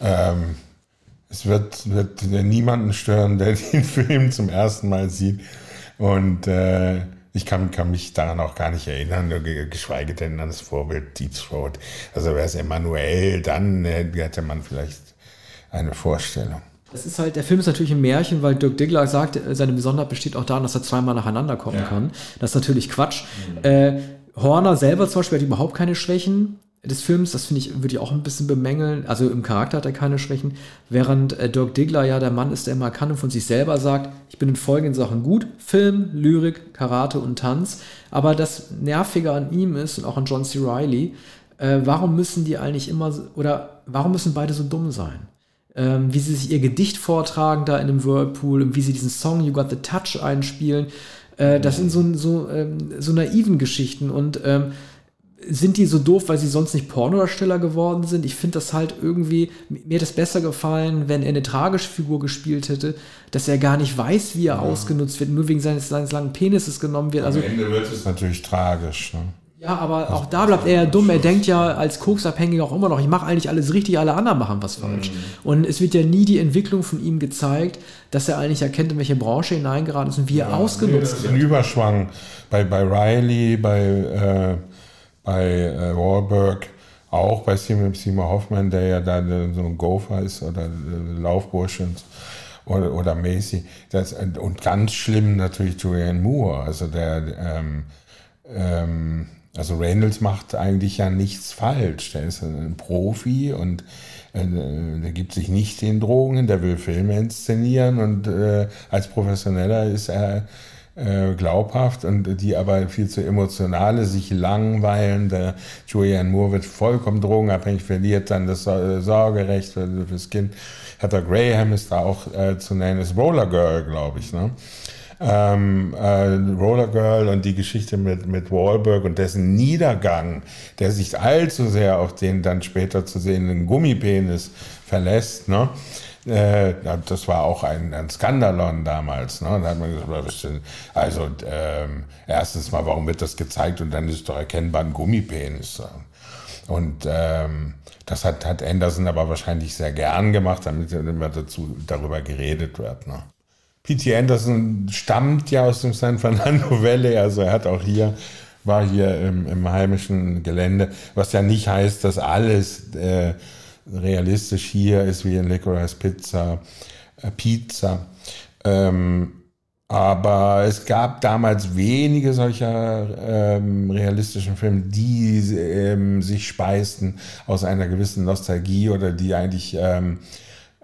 Ähm, es wird, wird niemanden stören, der den Film zum ersten Mal sieht. Und äh, ich kann, kann mich daran auch gar nicht erinnern, geschweige denn an das Vorbild Deep Throat. Also wäre es Emanuel, dann hätte man vielleicht eine Vorstellung. Das ist halt, der Film ist natürlich ein Märchen, weil Dirk Diggler sagt, äh, seine Besonderheit besteht auch darin, dass er zweimal nacheinander kommen ja. kann. Das ist natürlich Quatsch. Mhm. Äh, Horner selber zum Beispiel hat überhaupt keine Schwächen des Films. Das finde ich, würde ich auch ein bisschen bemängeln. Also im Charakter hat er keine Schwächen. Während äh, Dirk Diggler ja der Mann ist, der immer kann und von sich selber sagt, ich bin in folgenden Sachen gut. Film, Lyrik, Karate und Tanz. Aber das Nervige an ihm ist und auch an John C. Reilly, äh, warum müssen die eigentlich immer, oder warum müssen beide so dumm sein? Ähm, wie sie sich ihr Gedicht vortragen da in dem Whirlpool und wie sie diesen Song You Got the Touch einspielen. Äh, das sind so, so, ähm, so naiven Geschichten und ähm, sind die so doof, weil sie sonst nicht Pornodarsteller geworden sind? Ich finde das halt irgendwie, mir hätte es besser gefallen, wenn er eine tragische Figur gespielt hätte, dass er gar nicht weiß, wie er ja. ausgenutzt wird, nur wegen seines, seines langen Penises genommen wird. Also, Am Ende wird es natürlich tragisch. Ne? Ja, aber auch da bleibt er ja dumm. Er denkt ja als Koksabhängiger auch immer noch, ich mache eigentlich alles richtig, alle anderen machen was falsch. Mhm. Und es wird ja nie die Entwicklung von ihm gezeigt, dass er eigentlich erkennt, in welche Branche hineingeraten ist und wie ja, er ausgenutzt wird. Ein Überschwang bei, bei Riley, bei, äh, bei äh, Wahlberg, auch bei Simon, Simon Hoffman, der ja da so ein Gopher ist oder äh, Laufbursche oder, oder Macy. Das, und ganz schlimm natürlich Julianne Moore, also der ähm, ähm, also Reynolds macht eigentlich ja nichts falsch. Der ist ein Profi und äh, der gibt sich nicht den Drogen, der will Filme inszenieren und äh, als Professioneller ist er äh, glaubhaft und die aber viel zu emotionale, sich langweilende Julianne Moore wird vollkommen drogenabhängig, verliert dann das Sorgerecht für, fürs Kind. Heather Graham ist da auch äh, zu nennen, ist Roller Girl, glaube ich. Ne? Ähm, äh, Roller Girl und die Geschichte mit, mit Wahlberg und dessen Niedergang, der sich allzu sehr auf den dann später zu sehenden Gummipenis verlässt, ne? Äh, das war auch ein, ein Skandalon damals. Ne? Da hat man gesagt, also ähm, erstens mal, warum wird das gezeigt und dann ist doch erkennbar ein Gummipenis. Und ähm, das hat, hat Anderson aber wahrscheinlich sehr gern gemacht, damit immer dazu, darüber geredet wird. Ne? P.T. Anderson stammt ja aus dem San Fernando Valley, also er hat auch hier, war hier im, im heimischen Gelände, was ja nicht heißt, dass alles äh, realistisch hier ist wie in Licorice Pizza, äh, Pizza. Ähm, aber es gab damals wenige solcher ähm, realistischen Filme, die ähm, sich speisten aus einer gewissen Nostalgie oder die eigentlich ähm,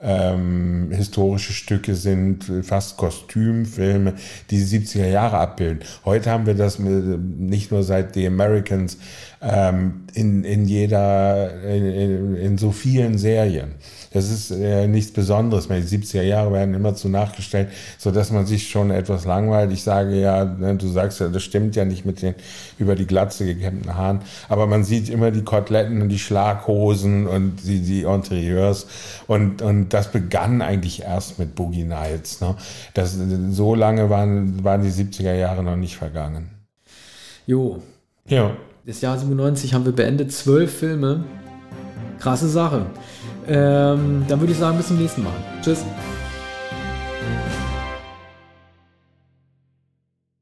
ähm, historische Stücke sind, fast Kostümfilme, die die 70er Jahre abbilden. Heute haben wir das nicht nur seit The Americans ähm, in, in jeder, in, in so vielen Serien. Das ist äh, nichts Besonderes mehr. Die 70er Jahre werden immer zu nachgestellt, sodass man sich schon etwas langweilt. Ich sage ja, ne, du sagst ja, das stimmt ja nicht mit den über die Glatze gekämmten Haaren, aber man sieht immer die Koteletten und die Schlaghosen und die, die Interieurs und, und das begann eigentlich erst mit Boogie Nights. Ne? Das, so lange waren, waren die 70er Jahre noch nicht vergangen. Jo. Ja. Das Jahr 97 haben wir beendet, zwölf Filme. Krasse Sache. Ähm, dann würde ich sagen, bis zum nächsten Mal. Tschüss.